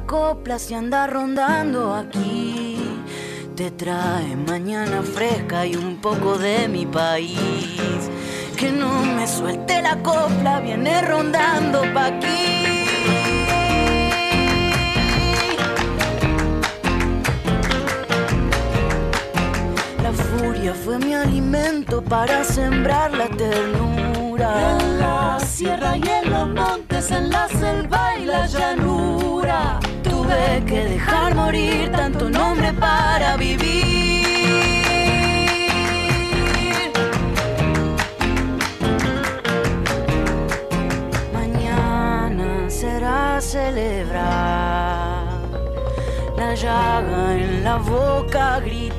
Copla si anda rondando aquí. Te trae mañana fresca y un poco de mi país. Que no me suelte la copla, viene rondando pa' aquí. La furia fue mi alimento para sembrar la ternura. En la sierra y en los montes, en la selva y la llanura. Tuve que dejar morir tanto nombre para vivir. Mañana será celebrar la llaga en la boca gritar.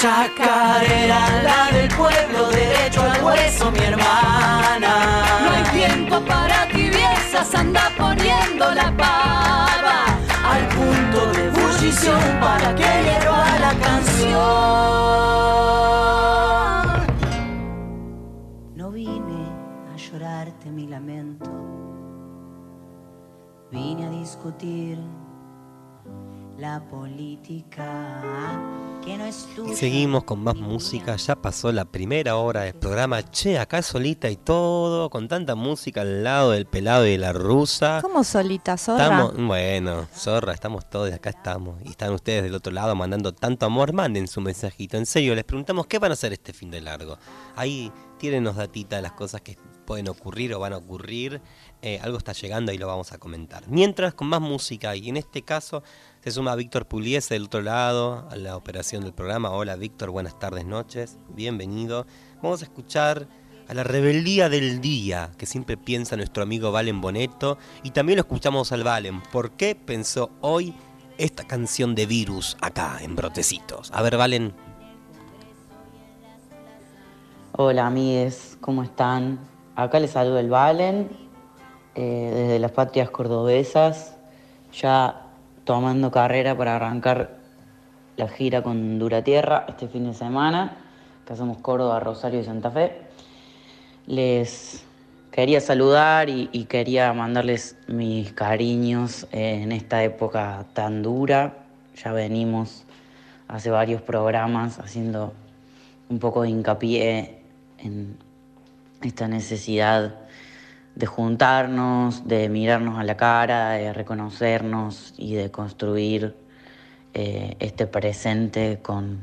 Chacarera, la del pueblo, derecho al hueso, mi hermana. No hay tiempo para tibiezas, anda poniendo la pava. Al punto de ebullición para que hierva la canción. No vine a llorarte mi lamento, vine a discutir la política que no es Y tuya. seguimos con más música, ya pasó la primera hora del programa, che, acá solita y todo, con tanta música al lado del pelado y de la rusa. ¿Cómo solita, zorra? Estamos, bueno, zorra, estamos todos, acá estamos. Y están ustedes del otro lado mandando tanto amor, manden su mensajito. En serio, les preguntamos qué van a hacer este fin de largo. Ahí tírenos datita de las cosas que pueden ocurrir o van a ocurrir. Eh, algo está llegando y lo vamos a comentar. Mientras, con más música, y en este caso se suma Víctor Puliese del otro lado a la operación del programa. Hola Víctor, buenas tardes, noches, bienvenido. Vamos a escuchar a la rebeldía del día que siempre piensa nuestro amigo Valen Boneto y también lo escuchamos al Valen. ¿Por qué pensó hoy esta canción de Virus acá en Brotecitos? A ver, Valen. Hola amigues, ¿cómo están? Acá les saluda el Valen, eh, desde las patrias cordobesas, ya tomando carrera para arrancar la gira con Dura Tierra este fin de semana, que hacemos Córdoba, Rosario y Santa Fe. Les quería saludar y, y quería mandarles mis cariños en esta época tan dura. Ya venimos hace varios programas haciendo un poco de hincapié en esta necesidad de juntarnos, de mirarnos a la cara, de reconocernos y de construir eh, este presente con,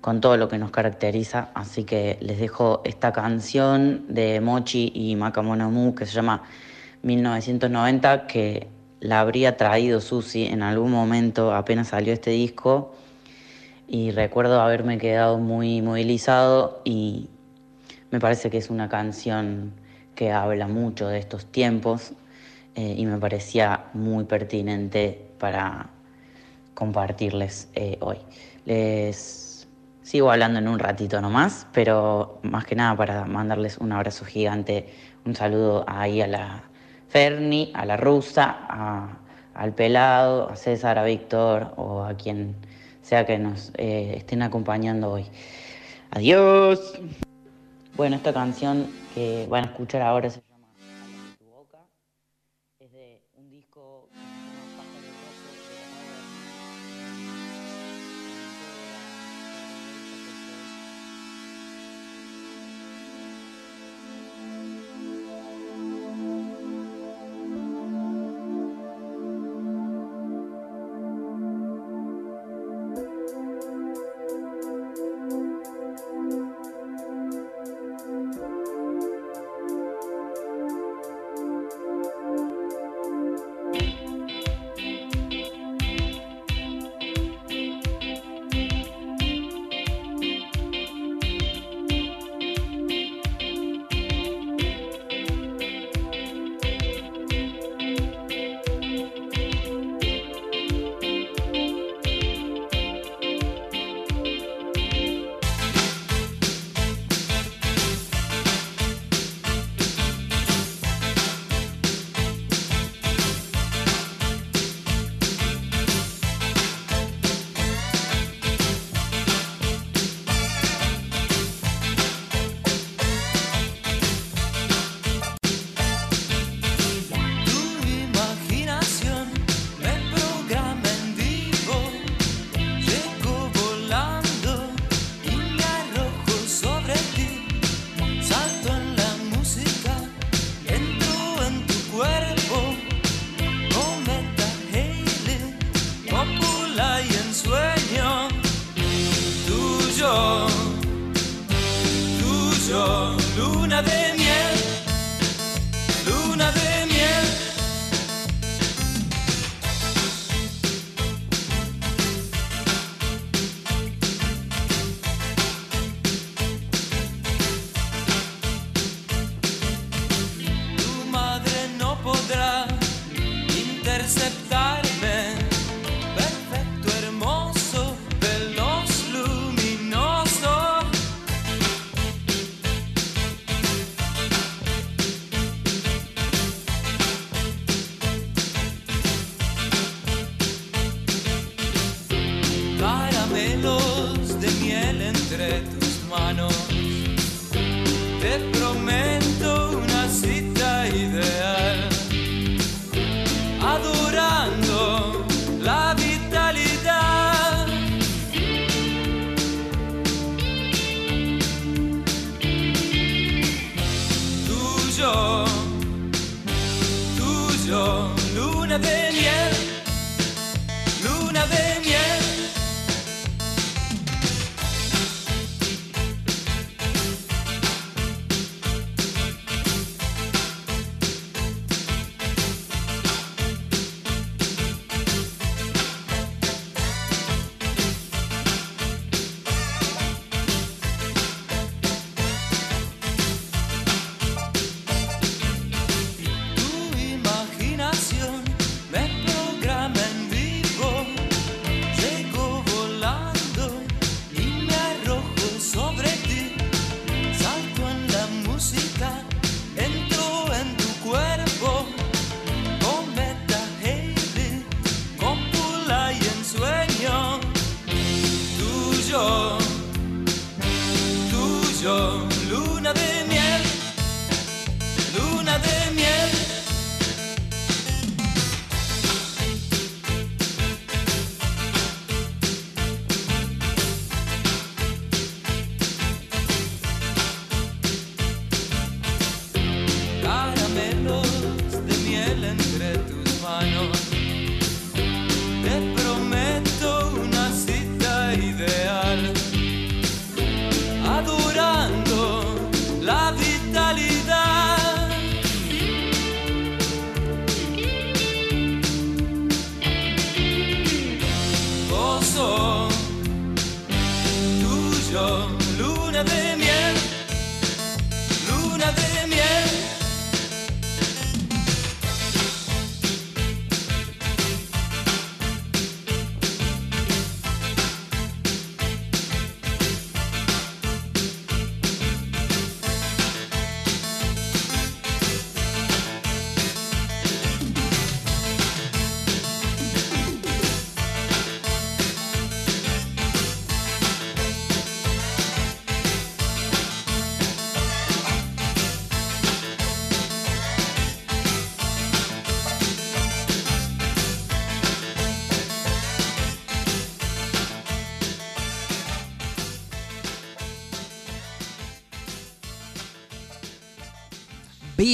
con todo lo que nos caracteriza. Así que les dejo esta canción de Mochi y Macamonamu que se llama 1990, que la habría traído Susi en algún momento apenas salió este disco. Y recuerdo haberme quedado muy movilizado y me parece que es una canción que habla mucho de estos tiempos eh, y me parecía muy pertinente para compartirles eh, hoy. Les sigo hablando en un ratito nomás, pero más que nada para mandarles un abrazo gigante, un saludo ahí a la Ferni, a la rusa, a- al pelado, a César, a Víctor o a quien sea que nos eh, estén acompañando hoy. Adiós. Bueno, esta canción que van a escuchar ahora se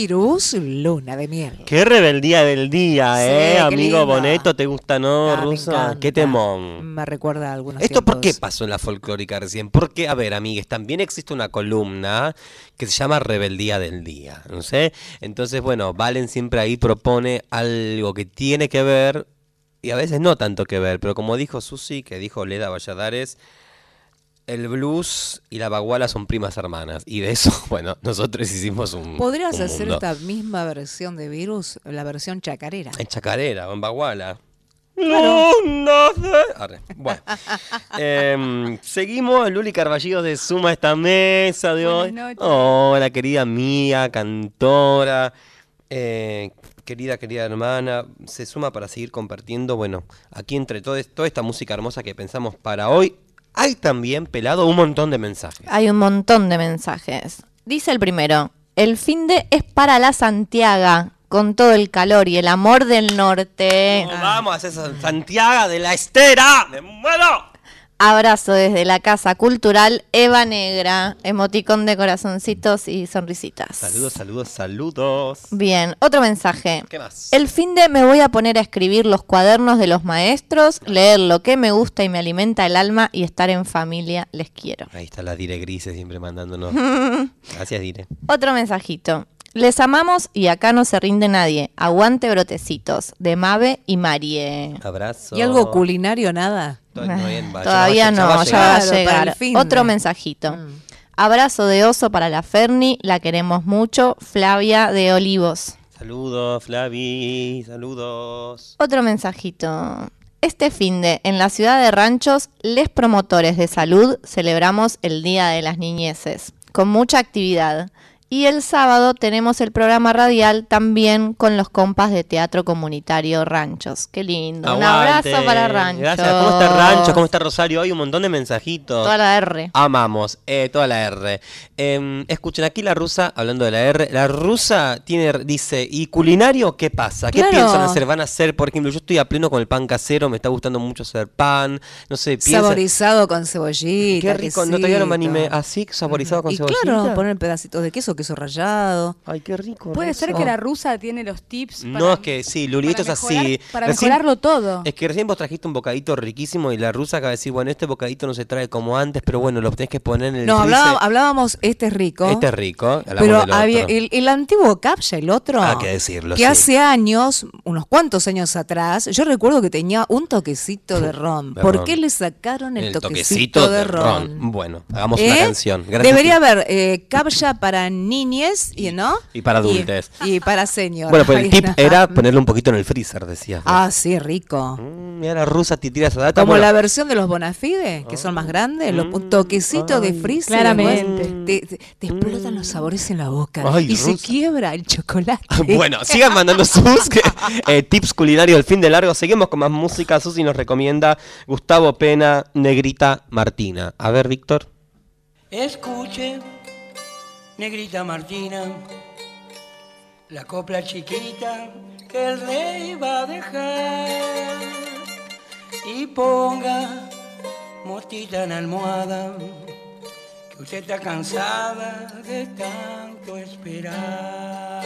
Virus, luna de miel. Qué rebeldía del día, Sí, ¿eh? Amigo lindo. Boneto, ¿te gusta, no, Ah, Rusa? Qué temón. Me recuerda a algunos ¿Esto por qué pasó en la folclórica recién? Porque, a ver, amigues, también existe una columna que se llama Rebeldía del Día, ¿no sé? Entonces, bueno, Valen siempre ahí propone algo que tiene que ver, y a veces no tanto que ver, pero como dijo Susi, que dijo Leda Valladares, el blues y la baguala son primas hermanas, y de eso, bueno, nosotros hicimos un ¿Podrías un hacer mundo. esta misma versión de Virus, la versión chacarera? En chacarera o en baguala. Claro. De- Arre. Bueno, em, seguimos. Luli Carballido de Suma esta mesa de hoy. Hola, querida mía, cantora, eh, querida, querida hermana. Se suma para seguir compartiendo. Bueno, aquí entre todo, toda esta música hermosa que pensamos para hoy, hay también pelado un montón de mensajes. Hay un montón de mensajes. Dice el primero, el fin de es para la Santiago, con todo el calor y el amor del norte. Vamos a hacer San- Santiago de la Estera. ¡Me muero! Abrazo desde la Casa Cultural Eva Negra, emoticón de corazoncitos y sonrisitas. Saludos, saludos, saludos. Bien, otro mensaje. ¿Qué más? El fin de me voy a poner a escribir los cuadernos de los maestros, leer lo que me gusta y me alimenta el alma y estar en familia. Les quiero. Ahí está la Dire Grise siempre mandándonos. Gracias, Dire. Otro mensajito. Les amamos y acá no se rinde nadie. Aguante brotecitos de Mabe y Marie. Abrazo. ¿Y algo culinario nada? Todavía no, va- ya Todavía va- ya no, va a va Claro, llegar. fin Otro mensajito. Abrazo de oso para la Ferni, la queremos mucho. Flavia de Olivos. Saludos, Flavi. Saludos. Otro mensajito. Este fin de, en la ciudad de Ranchos, les promotores de salud celebramos el Día de las Niñeces, con mucha actividad. Y el sábado tenemos el programa radial también con los compas de Teatro Comunitario Ranchos. Qué lindo. Un abrazo para Ranchos. Gracias. ¿Cómo está Rancho? ¿Cómo está Rosario? Hay un montón de mensajitos. Toda la R. Amamos, eh, toda la R. Em, escuchen, aquí la rusa, hablando de la R, la rusa tiene, dice, ¿y culinario qué pasa? ¿Qué Claro. piensan hacer? ¿Van a hacer, por ejemplo, yo estoy a pleno con el pan casero, me está gustando mucho hacer pan, no sé, piensa... Saborizado con cebollita. Qué rico, no todavía no me animé. Así, saborizado con Y cebollita. claro, poner pedacitos de queso, queso rallado. Ay, qué rico. Puede ser que la rusa tiene los tips para, No, es que sí, Lulito es así. para Recién- mejorarlo todo. Es que recién vos trajiste un bocadito riquísimo y la rusa acaba de decir, bueno, este bocadito no se trae como antes, pero bueno, lo tenés que poner en el No, hablaba- hablábamos, este es rico. Este es rico, Pero había el, el antiguo captcha, el otro. Hay que decirlo, Que sí. hace años, unos cuantos años atrás, yo recuerdo que tenía un toquecito de ron. De ¿Por ron. qué le sacaron el, El toquecito, de ron? Bueno, hagamos una ¿Eh? canción. Gracias. Debería haber eh, captcha para niñes, y, ¿no? Y para adultos. Y, y para señores. Bueno, pues el tip era ponerlo un poquito en el freezer, decías. vos. Ah, sí, rico. Mm, Mira, la rusa te tira esa data. Como bueno, la versión de los Bonafide, que son más grandes, los un toquecito de freezer. Claramente. Te, te- te explotan los sabores en la boca. Ay, y se quiebra el chocolate. Bueno, sigan mandando sus que- eh, tips culinarios del fin de largo. Seguimos con más música. Susi nos recomienda Gustavo Pena, Negrita Martina. A ver, Víctor. Escuche, negrita Martina, la copla chiquita que el rey va a dejar. Y ponga motita en almohada, que usted está cansada de tanto esperar.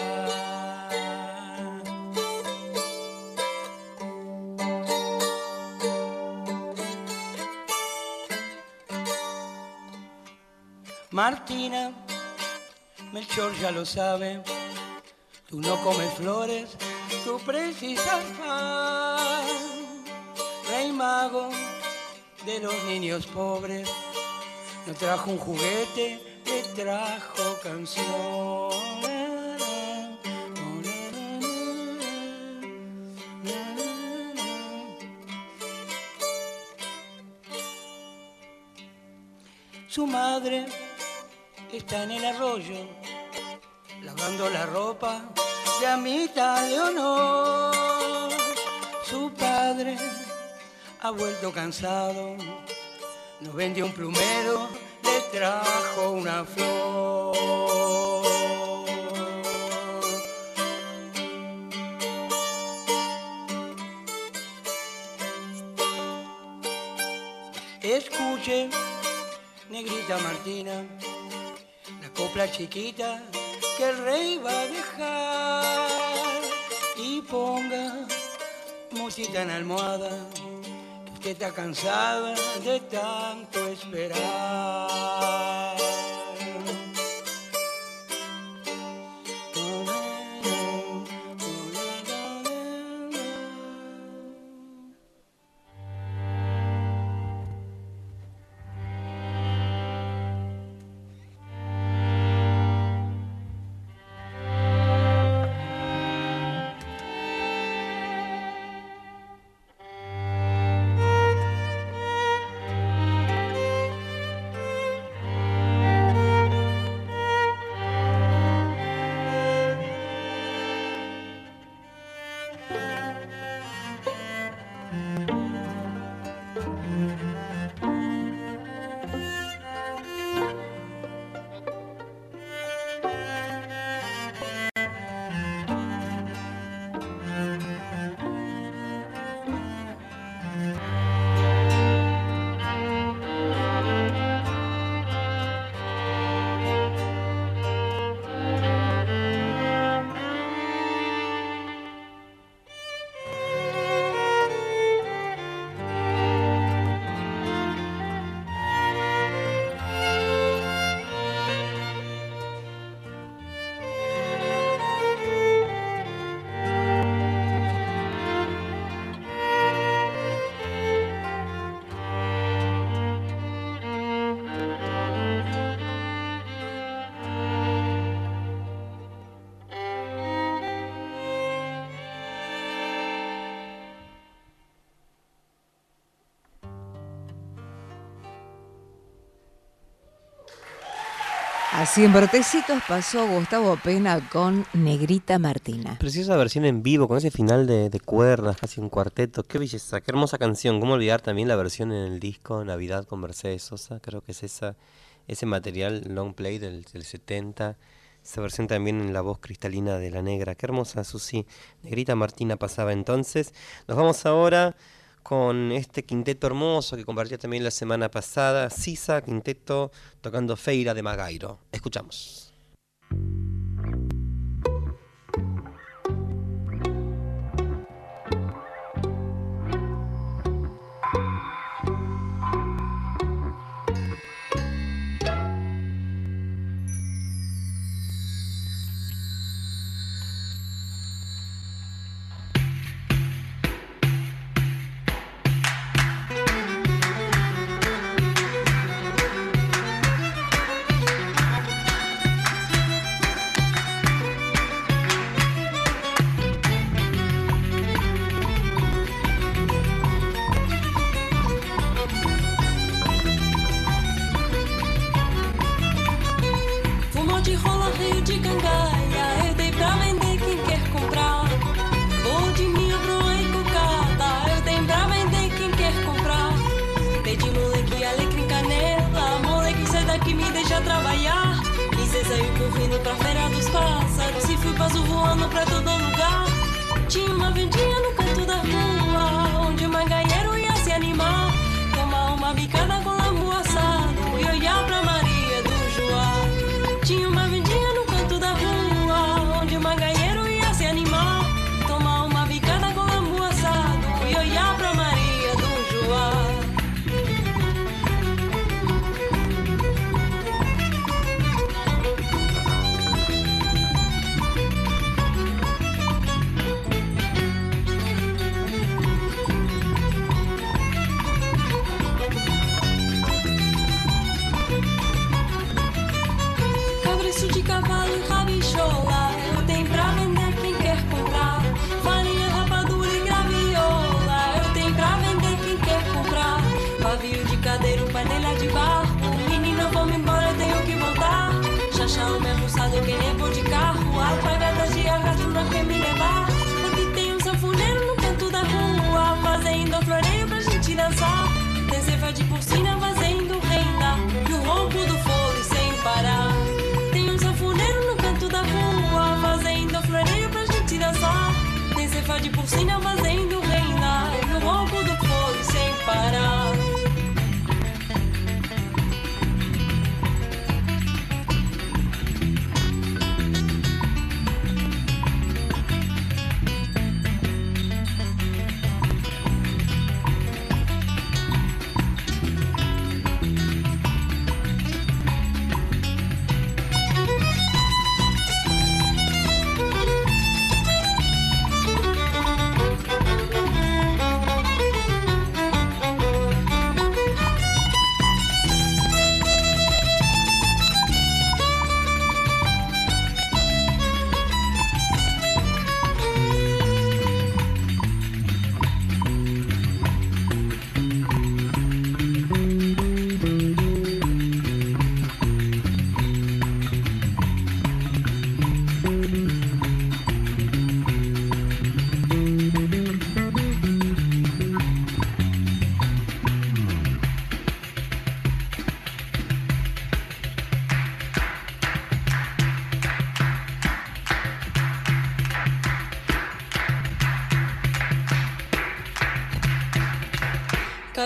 Martina, Melchor ya lo sabe, tú no comes flores, tú precisas pan. Rey mago de los niños pobres, no trajo un juguete, le trajo canción. Su madre está en el arroyo, lavando la ropa de amita de honor. Su padre ha vuelto cansado, nos vendió un plumero, le trajo una flor. Escuche, negrita Martina, copla chiquita que el rey va a dejar y ponga musita en almohada que está cansada de tanto esperar. Así en pasó Gustavo Pena con Negrita Martina. Preciosa versión en vivo, con ese final de, de cuerdas, casi un cuarteto. Qué belleza, qué hermosa canción. ¿Cómo olvidar también la versión en el disco Navidad con Mercedes Sosa? Creo que es esa, ese material long play del, del 70. Esa versión también en la voz cristalina de la negra. Qué hermosa, Susi. Negrita Martina pasaba entonces. Nos vamos ahora con este quinteto hermoso que compartía también la semana pasada, Sisa Quinteto tocando Feira de Magairo. Escuchamos.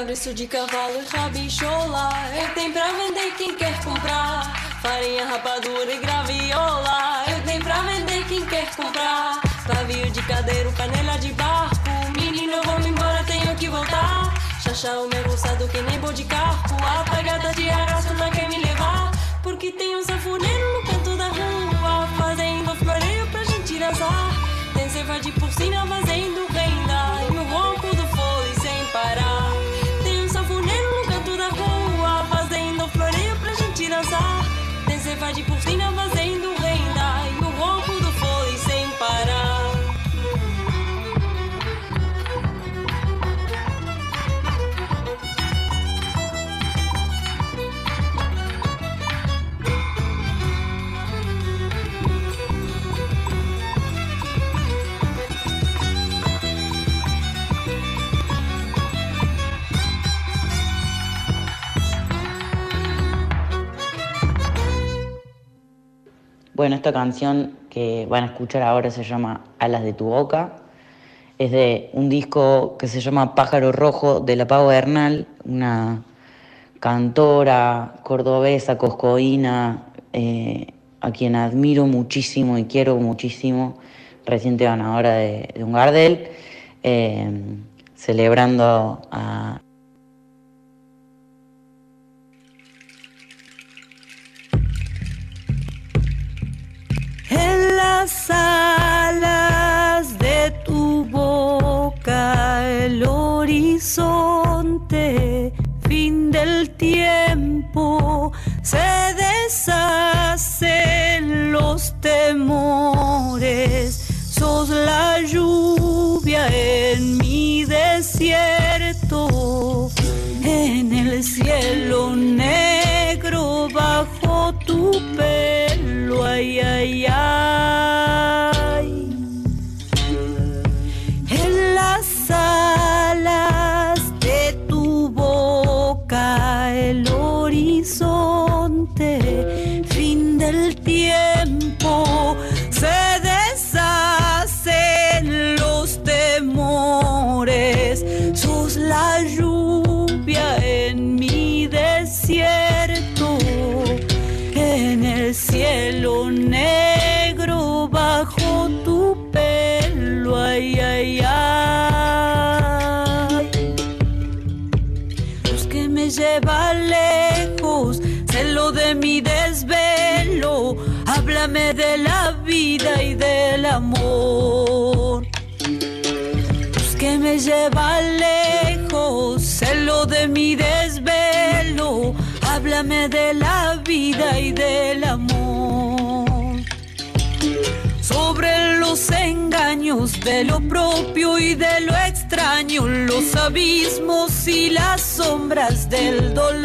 Cabriço de cavalo rabichola Eu tenho pra vender quem quer comprar Farinha, rapadura e graviola. Eu tenho pra vender quem quer comprar Pavio de cadeiro, panela de barco. Menino, eu vou embora, tenho que voltar. Xaxá, o meu roçado que nem bom de carro Apagada de arrasto não quer me levar Porque tem um sanfoneiro no canto da rua Fazendo floreio pra gente dançar Tem cefa de porcina fazendo cidade por cima você Bueno, esta canción que van a escuchar ahora se llama Alas de tu boca. Es de un disco que se llama Pájaro Rojo de la Pau Bernal, una cantora cordobesa, coscoína, eh, a quien admiro muchísimo y quiero muchísimo, reciente ganadora de, de un Gardel, eh, celebrando a las alas de tu boca el horizonte, fin del tiempo, se deshacen los temores. Sos la lluvia en mi desierto, en el cielo negro bajo tu pelo, ay, lleva lejos, celo de mi desvelo, háblame de la vida y del amor. Sobre los engaños de lo propio y de lo extraño, los abismos y las sombras del dolor.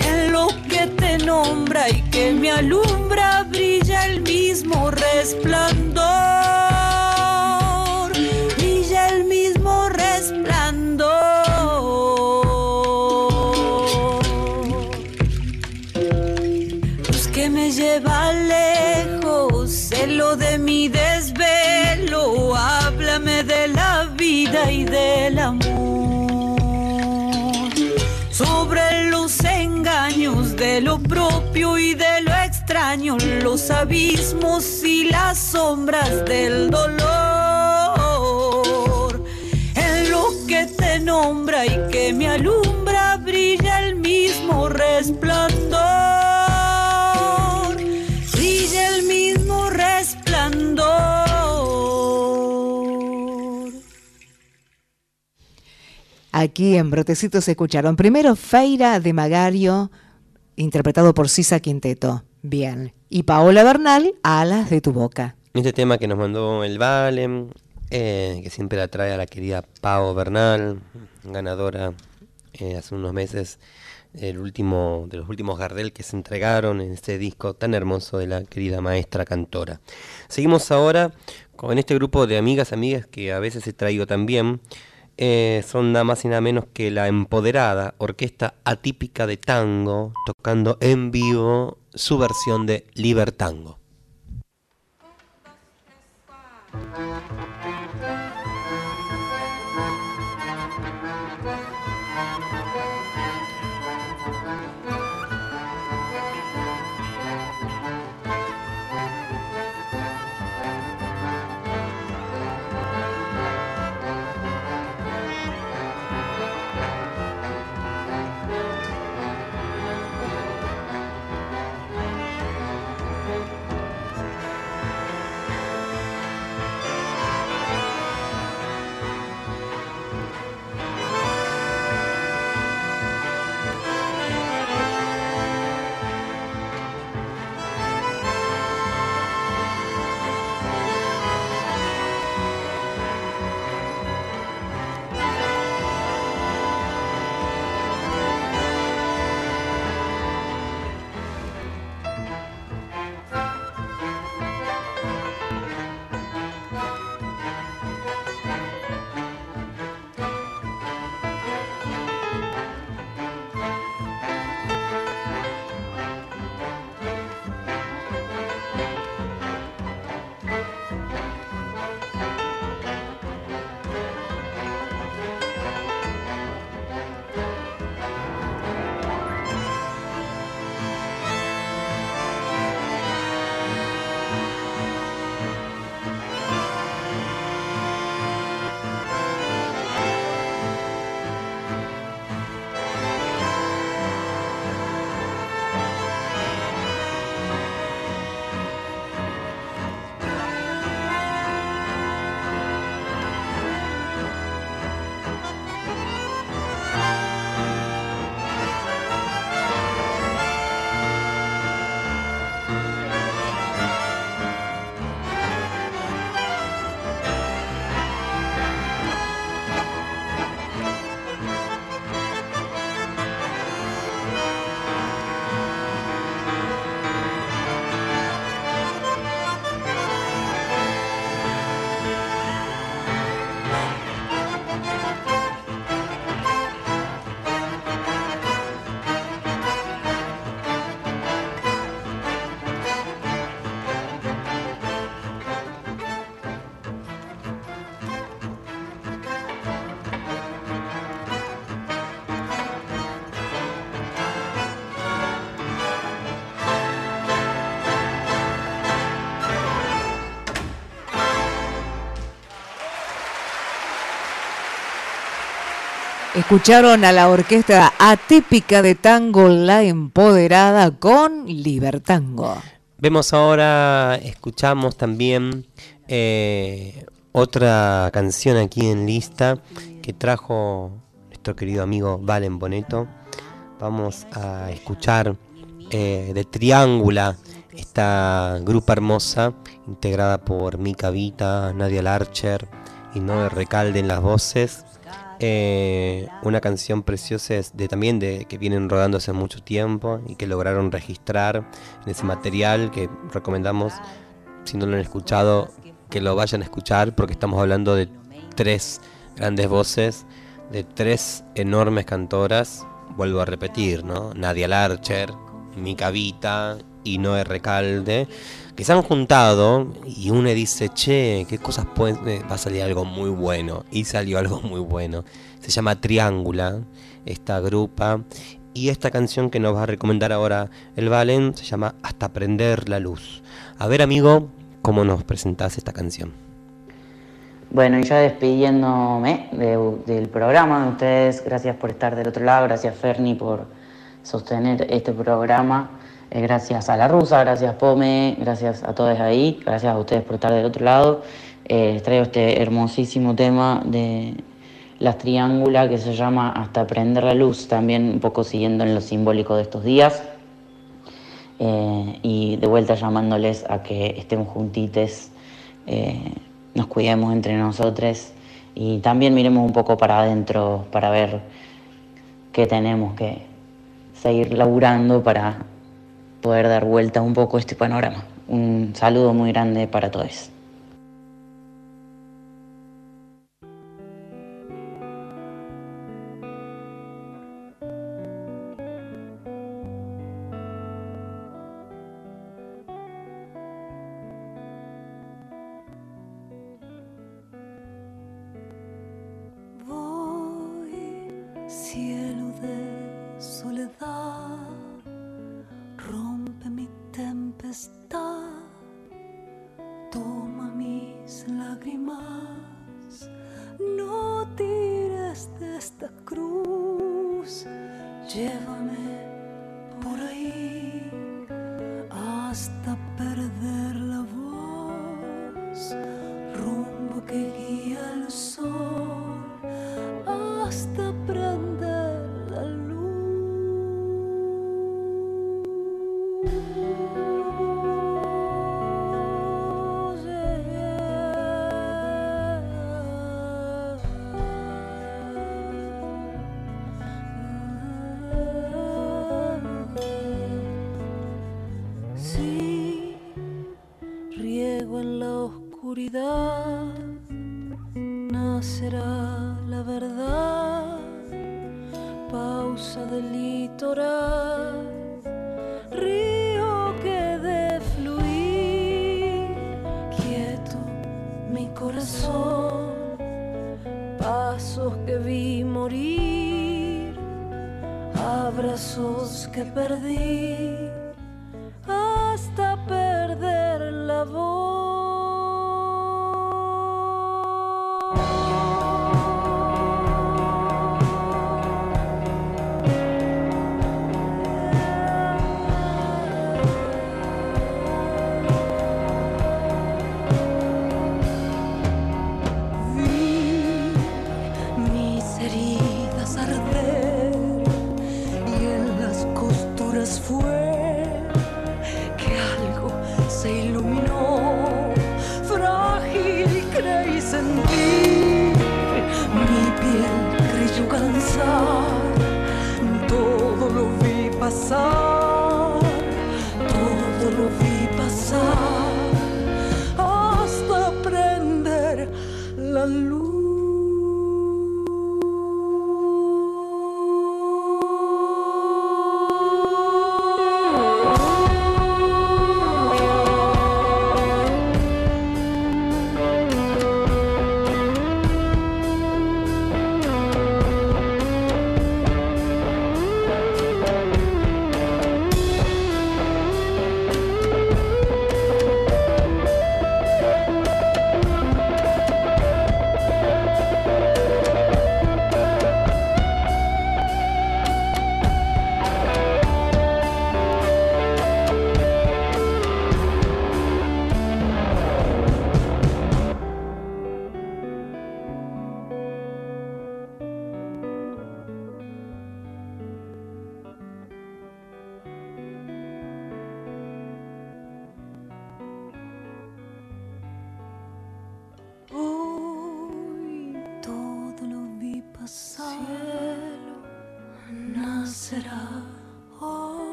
En lo que te nombra y que me alumbra brilla el mismo resplandor, del amor. Sobre los engaños de lo propio y de lo extraño, los abismos y las sombras del dolor. En lo que te nombra y que me alumbra brilla el mismo resplandor. Aquí en Brotecitos se escucharon primero Feira de Magario, interpretado por Sisa Quinteto. Bien. Y Paola Bernal, Alas de tu boca. Este tema que nos mandó el Valen, eh, que siempre la trae a la querida Pao Bernal, ganadora eh, hace unos meses el último, de los últimos Gardel que se entregaron en este disco tan hermoso de la querida maestra cantora. Seguimos ahora con este grupo de amigas, amigas que a veces he traído también. Eh, son nada más y nada menos que la empoderada orquesta atípica de tango, tocando en vivo su versión de Libertango. Escucharon a la orquesta atípica de tango La Empoderada con Libertango. Vemos ahora, escuchamos también eh, otra canción aquí en lista que trajo nuestro querido amigo Valen Boneto. Vamos a escuchar eh, de Triángula, esta grupa hermosa integrada por Mica Vita, Nadia Larcher y Noé Recalde en las voces. Eh, una canción preciosa de también de que vienen rodando hace mucho tiempo y que lograron registrar en ese material que recomendamos si no lo han escuchado que lo vayan a escuchar porque estamos hablando de tres grandes voces de tres enormes cantoras. Vuelvo a repetir no Nadia Larcher Mica Vita y Noé Recalde que se han juntado y uno dice, che, qué cosas pueden, eh, va a salir algo muy bueno. Y salió algo muy bueno. Se llama Triángula, esta grupa. Y esta canción que nos va a recomendar ahora el Valen se llama Hasta prender la luz. A ver, amigo, ¿cómo nos presentás esta canción? Bueno, y ya despidiéndome del programa de ustedes, gracias por estar del otro lado, gracias Ferni por sostener este programa. Eh, gracias a la rusa, gracias Pome, gracias a todos ahí, gracias a ustedes por estar del otro lado. Eh, traigo este hermosísimo tema de las triángulas que se llama Hasta prender la luz, también un poco siguiendo en lo simbólico de estos días. Eh, y de vuelta llamándoles a que estemos juntites, nos cuidemos entre nosotros y también miremos un poco para adentro para ver qué tenemos que seguir laburando para poder dar vuelta un poco este panorama. Un saludo muy grande para todos.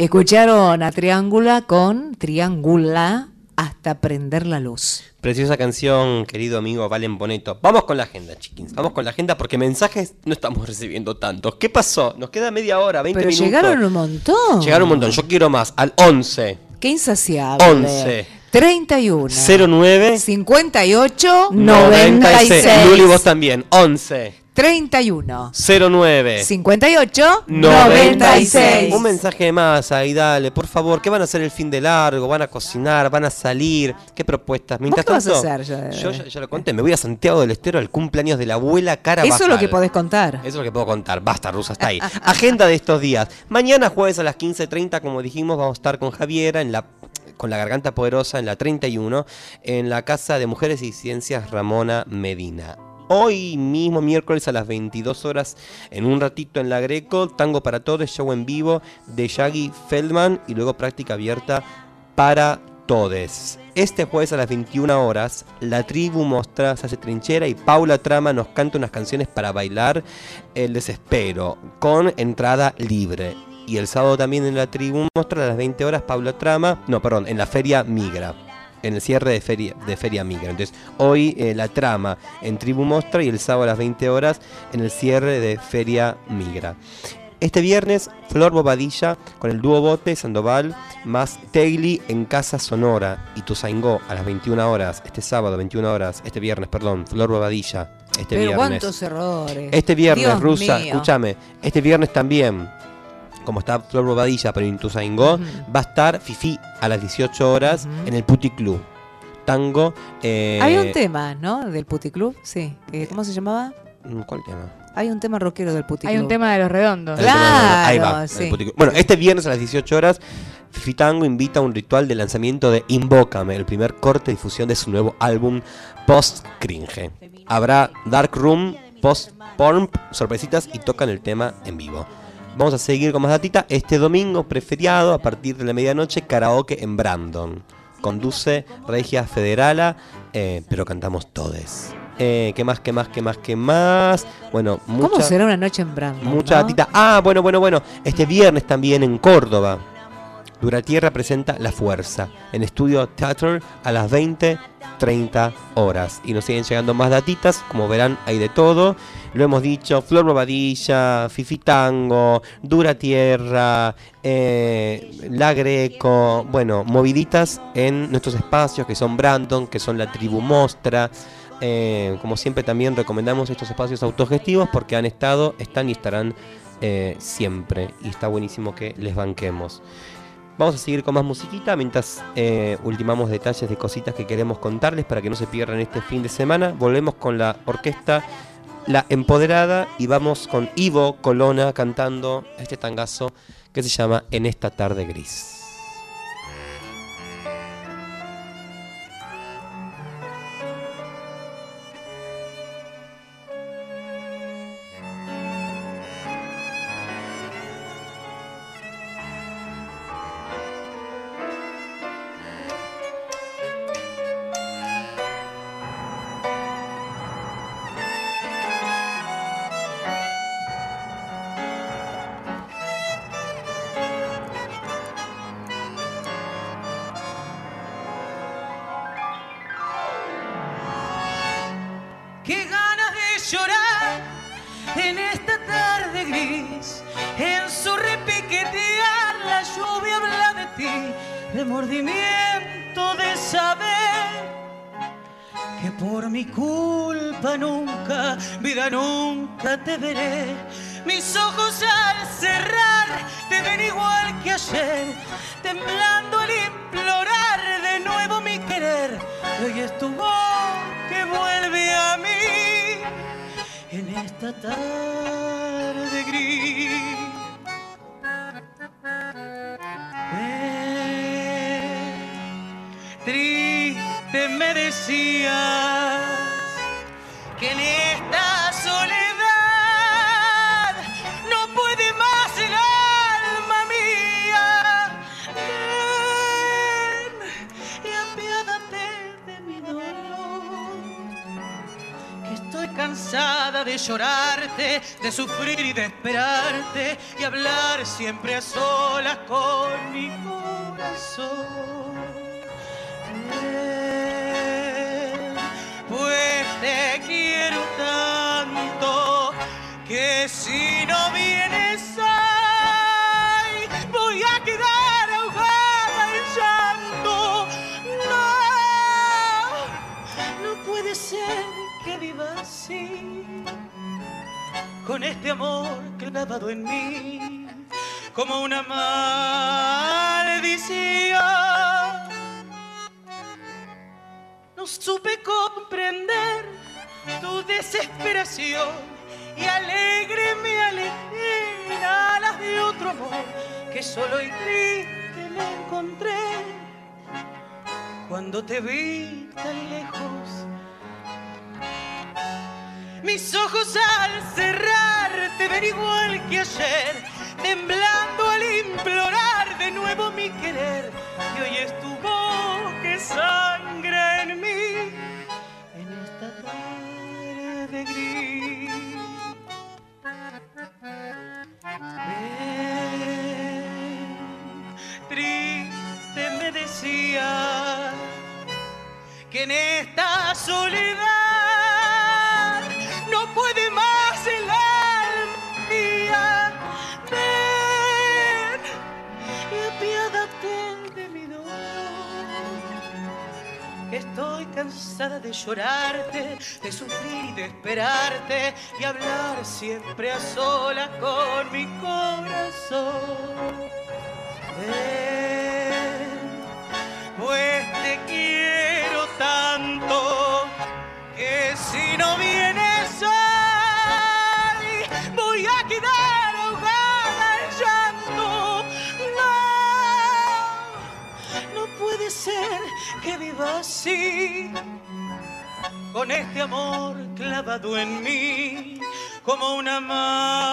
Escucharon a Triángula con Triángula hasta prender la luz. Preciosa canción, querido amigo Valen Boneto. Vamos con la agenda, chiquins. Vamos con la agenda porque mensajes no estamos recibiendo tantos. ¿Qué pasó? Nos queda media hora, 20 Pero minutos. llegaron un montón. Llegaron un montón. Yo quiero más. Al 11 Qué insaciable. 11 31 09 58 96. Luli, vos también. 11 31 09 58 96. Un mensaje más ahí, dale, por favor. ¿Qué van a hacer el fin de largo? ¿Van a cocinar? ¿Van a salir? ¿Qué propuestas? Mientras qué vas a hacer? Yo ya, ya lo conté, me voy a Santiago del Estero al cumpleaños de la abuela Cara Eso es lo que podés contar. Eso es lo que puedo contar. Basta, Rusa, está ahí. Agenda de estos días. Mañana jueves a las 15.30, como dijimos, vamos a estar con Javiera en la con la garganta poderosa en la 31 en la Casa de Mujeres y Ciencias Ramona Medina. Hoy mismo, miércoles a las 22 horas, en un ratito en la Greco, Tango para Todos, show en vivo de Shaggy Feldman y luego práctica abierta para todes. Este jueves a las 21 horas, la tribu Mostra hace trinchera y Paula Trama nos canta unas canciones para bailar el desespero, con entrada libre. Y el sábado también en la tribu Mostra a las 20 horas, Paula Trama, no, perdón, en la feria Migra. En el cierre de Feria, de feria Migra. Entonces, hoy eh, la trama en Tribu Mostra y el sábado a las 20 horas en el cierre de Feria Migra. Este viernes, Flor Bobadilla con el dúo Bote Sandoval más Tegli en Casa Sonora y Tuzaingó a las 21 horas, este sábado 21 horas, este viernes, perdón, Flor Bobadilla, este Pero viernes. cuántos errores. Este viernes, Dios Rusa, mío. escúchame, este viernes también, como está Flor Bobadilla, pero en va a estar Fifi a las 18 horas en el Puti Club. Tango. eh, Hay un tema, ¿no? Del puticlub, sí. Eh, ¿Cómo se llamaba? mm, ¿Cuál tema? Hay un tema rockero del puticlub. Hay un tema de los redondos. De- Ahí va, Claro, sí. Puti Club. Bueno, este viernes a las 18 horas, Fifi Tango invita a un ritual de lanzamiento de Invócame, el primer corte de difusión de su nuevo álbum Post Cringe. Habrá Dark Room, Post Porn, sorpresitas y tocan el tema en vivo. Vamos a seguir con más datita. Este domingo, preferiado, a partir de la medianoche, karaoke en Brandon. Conduce Regia Federala, eh, pero cantamos todes. Eh, ¿Qué más, qué más, qué más, qué más? Bueno, mucha... ¿Cómo será una noche en Brandon? Mucha no? datita. Ah, bueno, bueno, bueno. Este viernes también en Córdoba. Duratierra presenta La Fuerza en Estudio Theater a las 20, 30 horas. Y nos siguen llegando más datitas. Como verán, hay de todo. Lo hemos dicho, Flor Bobadilla, Fifi Tango, Dura Tierra, eh, La Greco, bueno, moviditas en nuestros espacios que son Brandon, que son la tribu Mostra. Eh, como siempre también recomendamos estos espacios autogestivos porque han estado, están y estarán eh, siempre. Y está buenísimo que les banquemos. Vamos a seguir con más musiquita mientras eh, ultimamos detalles de cositas que queremos contarles para que no se pierdan este fin de semana. Volvemos con la orquesta La Empoderada y vamos con Ivo Colona cantando este tangazo que se llama En esta tarde gris. Siempre a solas con mi corazón. Pues te quiero tanto que si no vienes ay, voy a quedar ahogada en llanto. No, no puede ser que viva así, con este amor clavado en mí, como una maldición. No supe comprender tu desesperación y alegre me alejé en alas de otro amor que solo y triste me encontré cuando te vi tan lejos. Mis ojos al cerrar te ven igual que ayer, temblando al implorar de nuevo mi querer. Y hoy es tu voz que sangra en mí en esta tarde gris. Ven, triste me decía que en esta soledad cansada de llorarte, de sufrir y de esperarte y hablar siempre a solas con mi corazón. Ven, pues te quiero tanto que si no vienes hoy voy a quedar ahogada en llanto. No, no puede ser que viva así, con este amor clavado en mí como una maldición.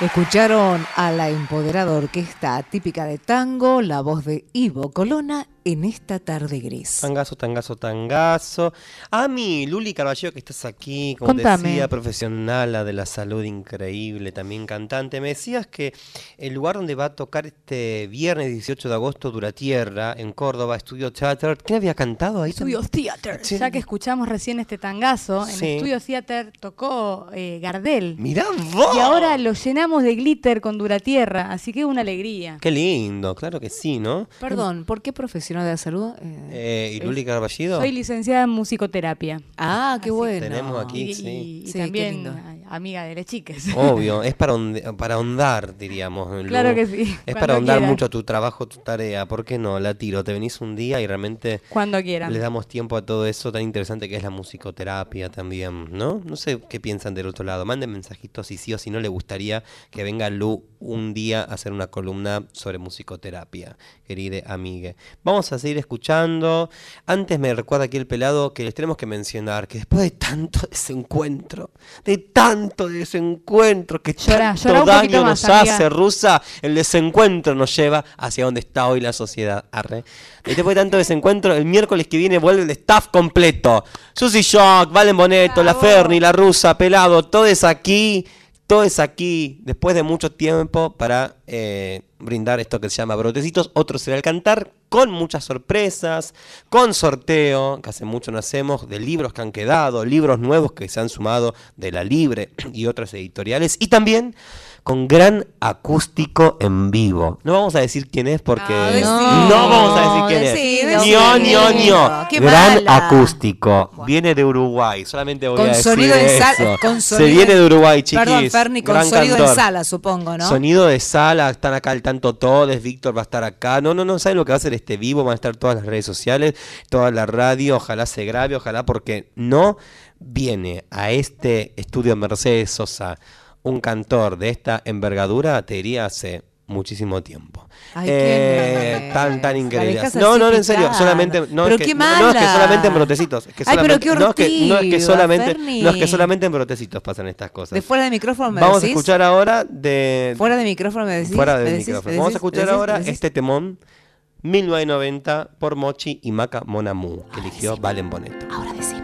Escucharon a la empoderada orquesta típica de tango, la voz de Ivo Colona en esta tarde gris. Tangazo, tangazo, tangazo. A mí, Luli Carballo, que estás aquí, como Contame. decía, profesional, la de la salud increíble, también cantante. Me decías que el lugar donde va a tocar este viernes 18 de agosto, Duratierra, en Córdoba, Estudio Theater. ¿Quién había cantado ahí? Studio Theater. Ya que escuchamos recién este tangazo, en Sí. Studio Theater tocó eh, Gardel. Mirá vos. Y ahora lo llenamos de glitter con Duratierra, así que una alegría. Qué lindo, claro que sí, ¿no? Perdón, ¿por qué profesional de la salud? Eh, Eh, ¿Y Luli Carballido? Soy licenciada en musicoterapia. Ah, qué bueno. Tenemos aquí, y, sí. y- y Sí, qué también amiga de las chiques. Obvio, es para, onde- para ahondar, diríamos. Lu. Claro que sí, Es para ahondar mucho tu trabajo, tu tarea. ¿Por qué no? La tiro. Te venís un día y realmente Cuando quieran. le damos tiempo a todo eso tan interesante que es la musicoterapia también, ¿no? No sé qué piensan del otro lado. Manden mensajitos si sí o si no le gustaría que venga Lu un día a hacer una columna sobre musicoterapia, querida amiga. Vamos a seguir escuchando. Antes me recuerda aquí el pelado que les tenemos que mencionar que después de tanto desencuentro, de tanto desencuentro que tanto un daño nos amiga. hace rusa, el desencuentro nos lleva hacia donde está hoy la sociedad. Arre. Después de tanto desencuentro, el miércoles que viene vuelve el staff completo. Susy Shock, Valen Boneto, La Ferni, La Rusa, Pelado, todo es aquí, es aquí, después de mucho tiempo para eh, brindar esto que se llama Brotecitos. Otro será el cantar con muchas sorpresas, con sorteo, que hace mucho no hacemos, de libros que han quedado, libros nuevos que se han sumado de La Libre y otras editoriales. Y también con gran acústico en vivo. No vamos a decir quién es porque no, decilo. vamos a decir quién es. Ño, ño, Gran mala. acústico. Viene de Uruguay. Solamente voy a decir sonido en eso. sala. Con Se viene en- de Uruguay, chiquis. Perdón, Ferni, con Gran sonido cantor. sala, supongo, ¿no? Sonido de sala, están acá al tanto todos, Víctor va a estar acá. No, no, no, ¿saben lo que va a hacer este vivo? Van a estar todas las redes sociales, toda la radio, ojalá se grabe, ojalá porque no viene a este estudio Mercedes Sosa un cantor de esta envergadura, te diría hace muchísimo tiempo. Ay, Eh, qué tan, tan increíble. No, no, en serio, solamente, no, Pero es que, qué no, no, es que solamente en brotecitos. Es que Ay, pero qué no, es que, no es que solamente, no es que solamente en brotecitos pasan estas cosas. De fuera de micrófono me Vamos a escuchar ahora de Fuera de micrófono me decís. fuera decís, micrófono. Vamos a escuchar ahora este temón 1990 por Mochi y Maca Monamu, que eligió Valen Boneto. Ahora decime.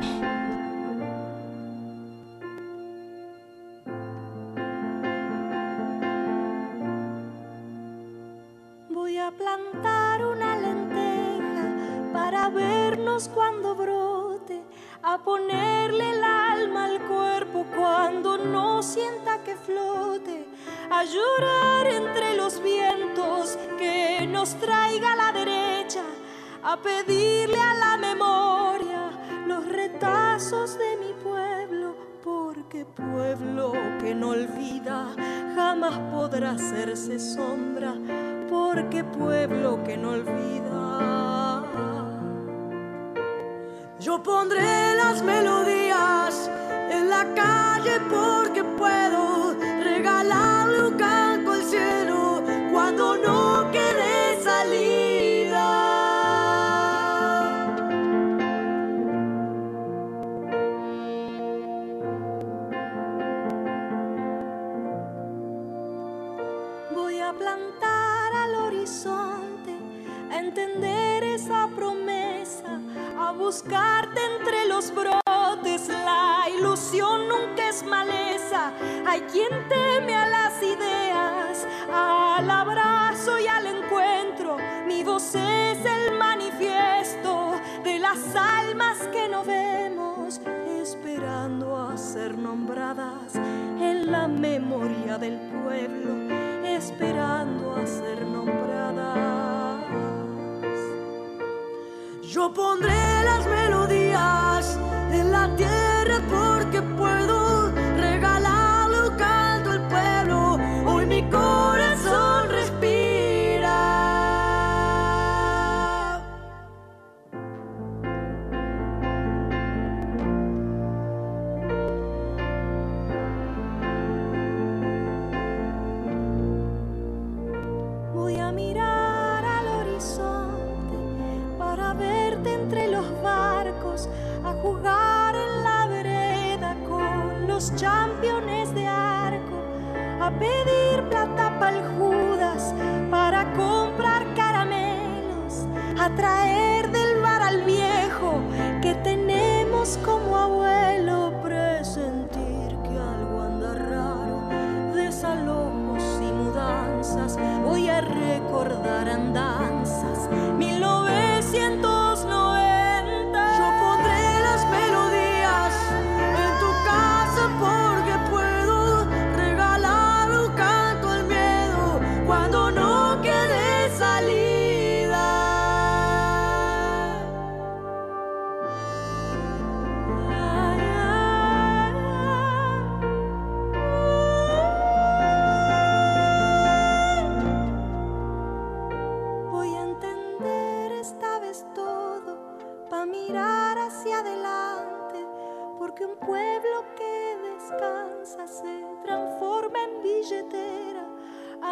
Cuando brote, a ponerle el alma al cuerpo cuando no sienta que flote, a llorar entre los vientos que nos traiga a la derecha, a pedirle a la memoria los retazos de mi pueblo, porque pueblo que no olvida jamás podrá hacerse sombra, porque pueblo que no olvida. Yo pondré las melodías en la calle porque puedo regalarle un canto al cielo cuando no quede salida. Voy a plantar al horizonte, a entender esa promesa, a buscarte entre los brotes. La ilusión nunca es maleza. Hay quien teme a las ideas, al abrazo y al encuentro. Mi voz es el manifiesto de las almas que no vemos, esperando a ser nombradas en la memoria del pueblo, esperando a ser nombradas. Yo pondré las melodías en la tierra porque puedo regalarle un canto al pueblo. Hoy mi corazón championes de arco, a pedir plata para Judas para comprar caramelos, a traer del bar al viejo que tenemos como abuelo, presentir que algo anda raro, desalojos y mudanzas, voy a recordar andanzas,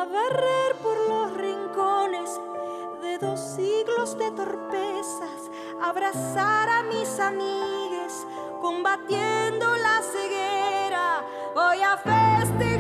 a barrer por los rincones de dos siglos de torpezas, abrazar a mis amigues, combatiendo la ceguera. Voy a festejar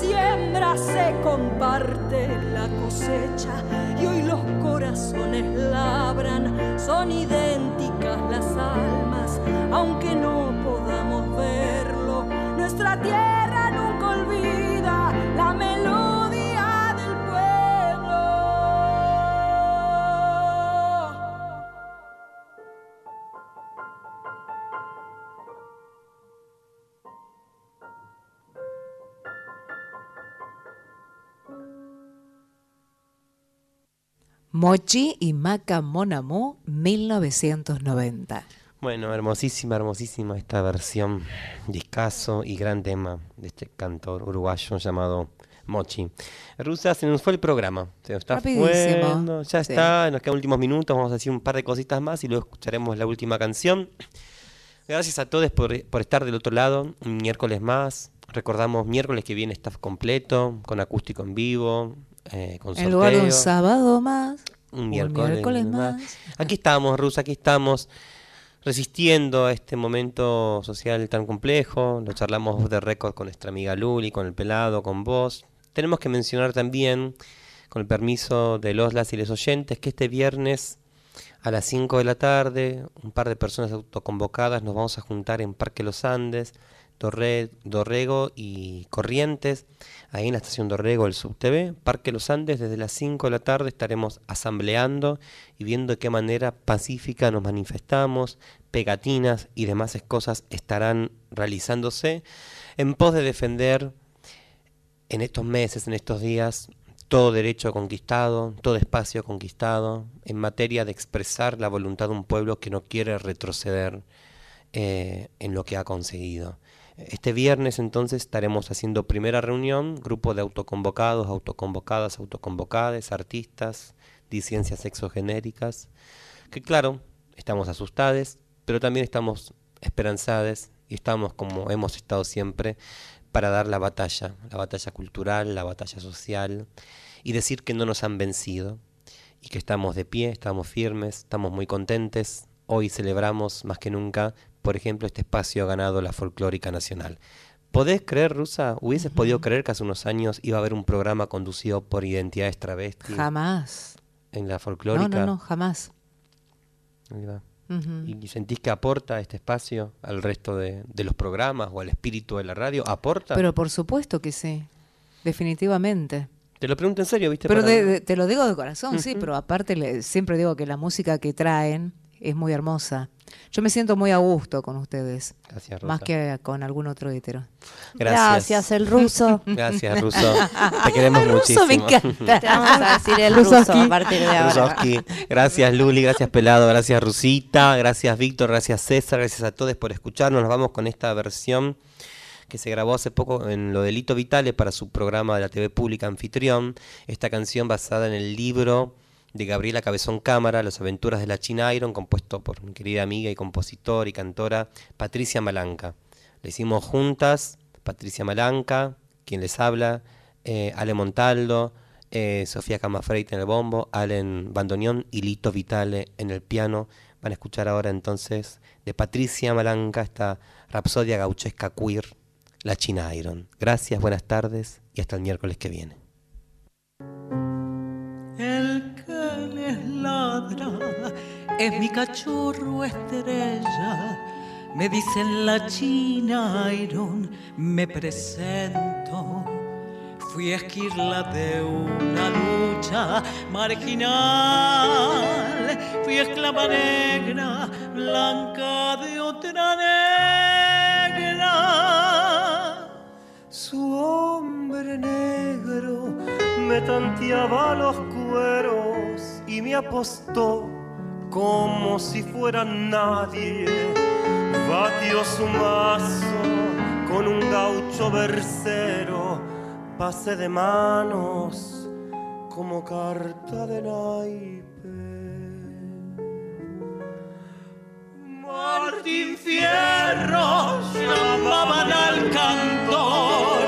siembra se comparte la cosecha y hoy los corazones labran, son idénticas las almas, aunque no podamos verlo, nuestra tierra nunca olvida la melodía Mochi y Maca Monamu, 1990. Bueno, hermosísima, hermosísima esta versión, discazo y gran tema de este cantor uruguayo llamado Mochi. Rusa, se nos fue el programa. Se nos está ya Sí. está, nos quedan últimos minutos, vamos a decir un par de cositas más y luego escucharemos la última canción. Gracias a todos por, por estar del otro lado, un miércoles más, recordamos miércoles que viene staff completo, con acústico en vivo, eh, con En lugar de un sábado más, Un miércoles, miércoles más. más. Aquí estamos, Rusa, aquí estamos resistiendo a este momento social tan complejo. Lo charlamos de récord con nuestra amiga Luli, con el pelado, con vos. Tenemos que mencionar también, con el permiso de los, las y los oyentes, que este viernes a las 5 de la tarde, un par de personas autoconvocadas nos vamos a juntar en Parque Los Andes, Dorre- Dorrego y Corrientes, ahí en la estación Dorrego, el SubTV, Parque Los Andes, desde las 5 de la tarde estaremos asambleando y viendo de qué manera pacífica nos manifestamos, pegatinas y demás cosas estarán realizándose en pos de defender en estos meses, en estos días, todo derecho conquistado, todo espacio conquistado, en materia de expresar la voluntad de un pueblo que no quiere retroceder eh, en lo que ha conseguido. Este viernes entonces estaremos haciendo primera reunión, grupo de autoconvocados, autoconvocadas, autoconvocades, artistas, disidencias sexogenéricas, que claro, estamos asustados, pero también estamos esperanzados y estamos como hemos estado siempre para dar la batalla, la batalla cultural, la batalla social y decir que no nos han vencido y que estamos de pie, estamos firmes, estamos muy contentes. Hoy celebramos más que nunca, por ejemplo, este espacio ha ganado la folclórica nacional. ¿Podés creer, Rusa? ¿Hubieses podido creer que hace unos años iba a haber un programa conducido por identidades travestis Jamás. en la No, folclórica? no, no, jamás. Ahí va. Ujú. ¿Y sentís que aporta este espacio al resto de, de los programas o al espíritu de la radio? ¿Aporta? Pero por supuesto que sí, definitivamente. Te lo pregunto en serio, ¿viste? Pero Para- de- de- te lo digo de corazón, sí, pero aparte le- siempre digo que la música que traen es muy hermosa. Yo me siento muy a gusto con ustedes, Gracias, más Rosa. que con algún otro hetero. Gracias. Gracias, el ruso. Gracias, Ruso. Te queremos El ruso me muchísimo. encanta. Te vamos a decir el ruso a partir de ahora. Gracias Luli, gracias Pelado, gracias Rusita, gracias Víctor, gracias César, gracias a todos por escucharnos. Nos vamos con esta versión que se grabó hace poco en lo de Lito Vitale para su programa de la TV pública Anfitrión. Esta canción basada en el libro de Gabriela Cabezón Cámara, Las aventuras de la China Iron, compuesto por mi querida amiga y compositor y cantora Patricia Malanca. Le hicimos juntas, Patricia Malanca, quien les habla, eh, Ale Montaldo, eh, Sofía Camafreite en el bombo, Allen Bandoneón y Lito Vitale en el piano. Van a escuchar ahora entonces de Patricia Malanca esta rapsodia gauchesca queer, La China Iron. Gracias, buenas tardes y hasta el miércoles que viene. El es mi cachorro estrella. Me dicen la China Iron, me presento. Fui esquirla de una lucha marginal. Fui esclava negra, blanca de otra negra. Su hombre negro me tanteaba los cueros y me apostó como si fuera nadie. Batió su mazo con un gaucho versero, pase de manos como carta de naipe. Martín Fierro llamaban al cantor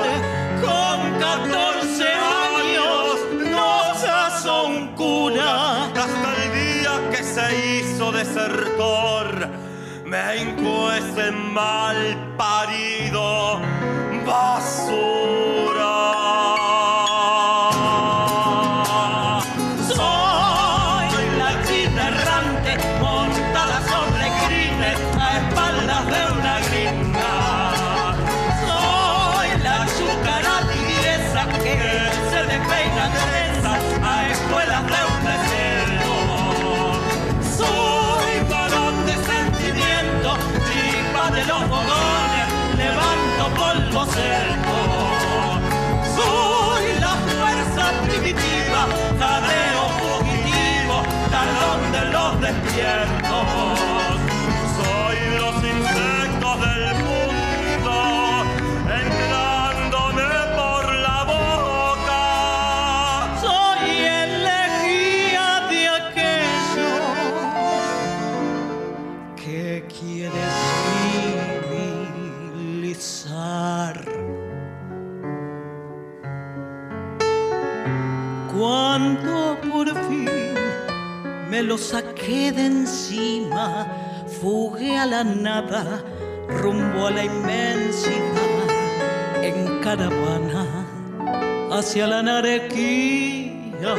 con 14 años no son cuna. Hasta el día que se hizo desertor me hincó ese mal parido basura despiertos. Soy los insectos del mundo, entrándome por la boca. Soy elegía de aquello que quiere civilizar. Cuando por fin me lo saca de encima, fugué a la nada, rumbo a la inmensidad, en caravana, hacia la narequía,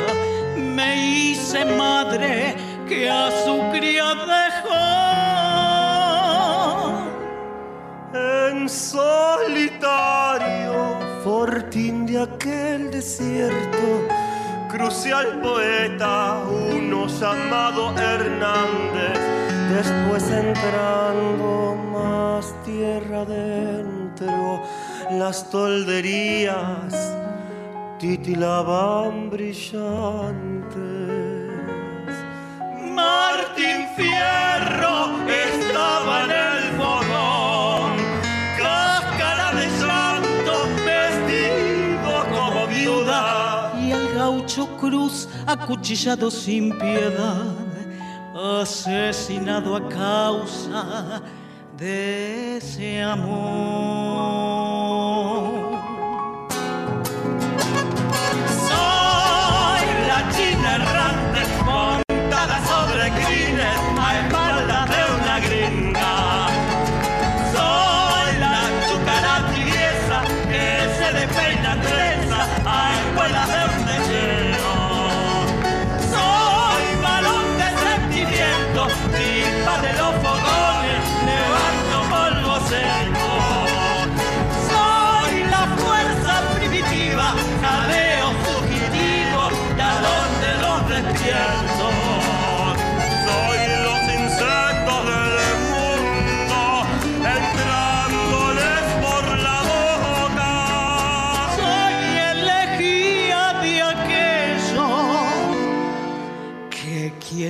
me hice madre que a su cría dejó. En solitario, fortín de aquel desierto, crucé al poeta, uno llamado Hernández, después entrando más tierra adentro, las tolderías titilaban brillantes. Martín Fierro estaba en el Cruz, acuchillado sin piedad, asesinado a causa de ese amor. Soy la china errante montada sobre crines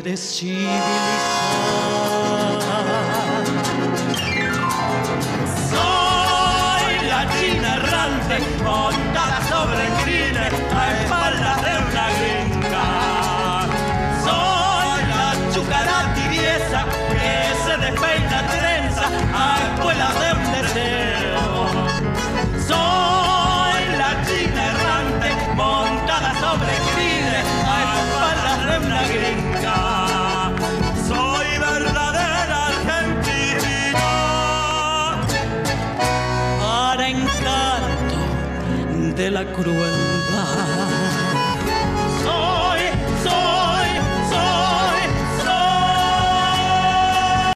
que la crueldad.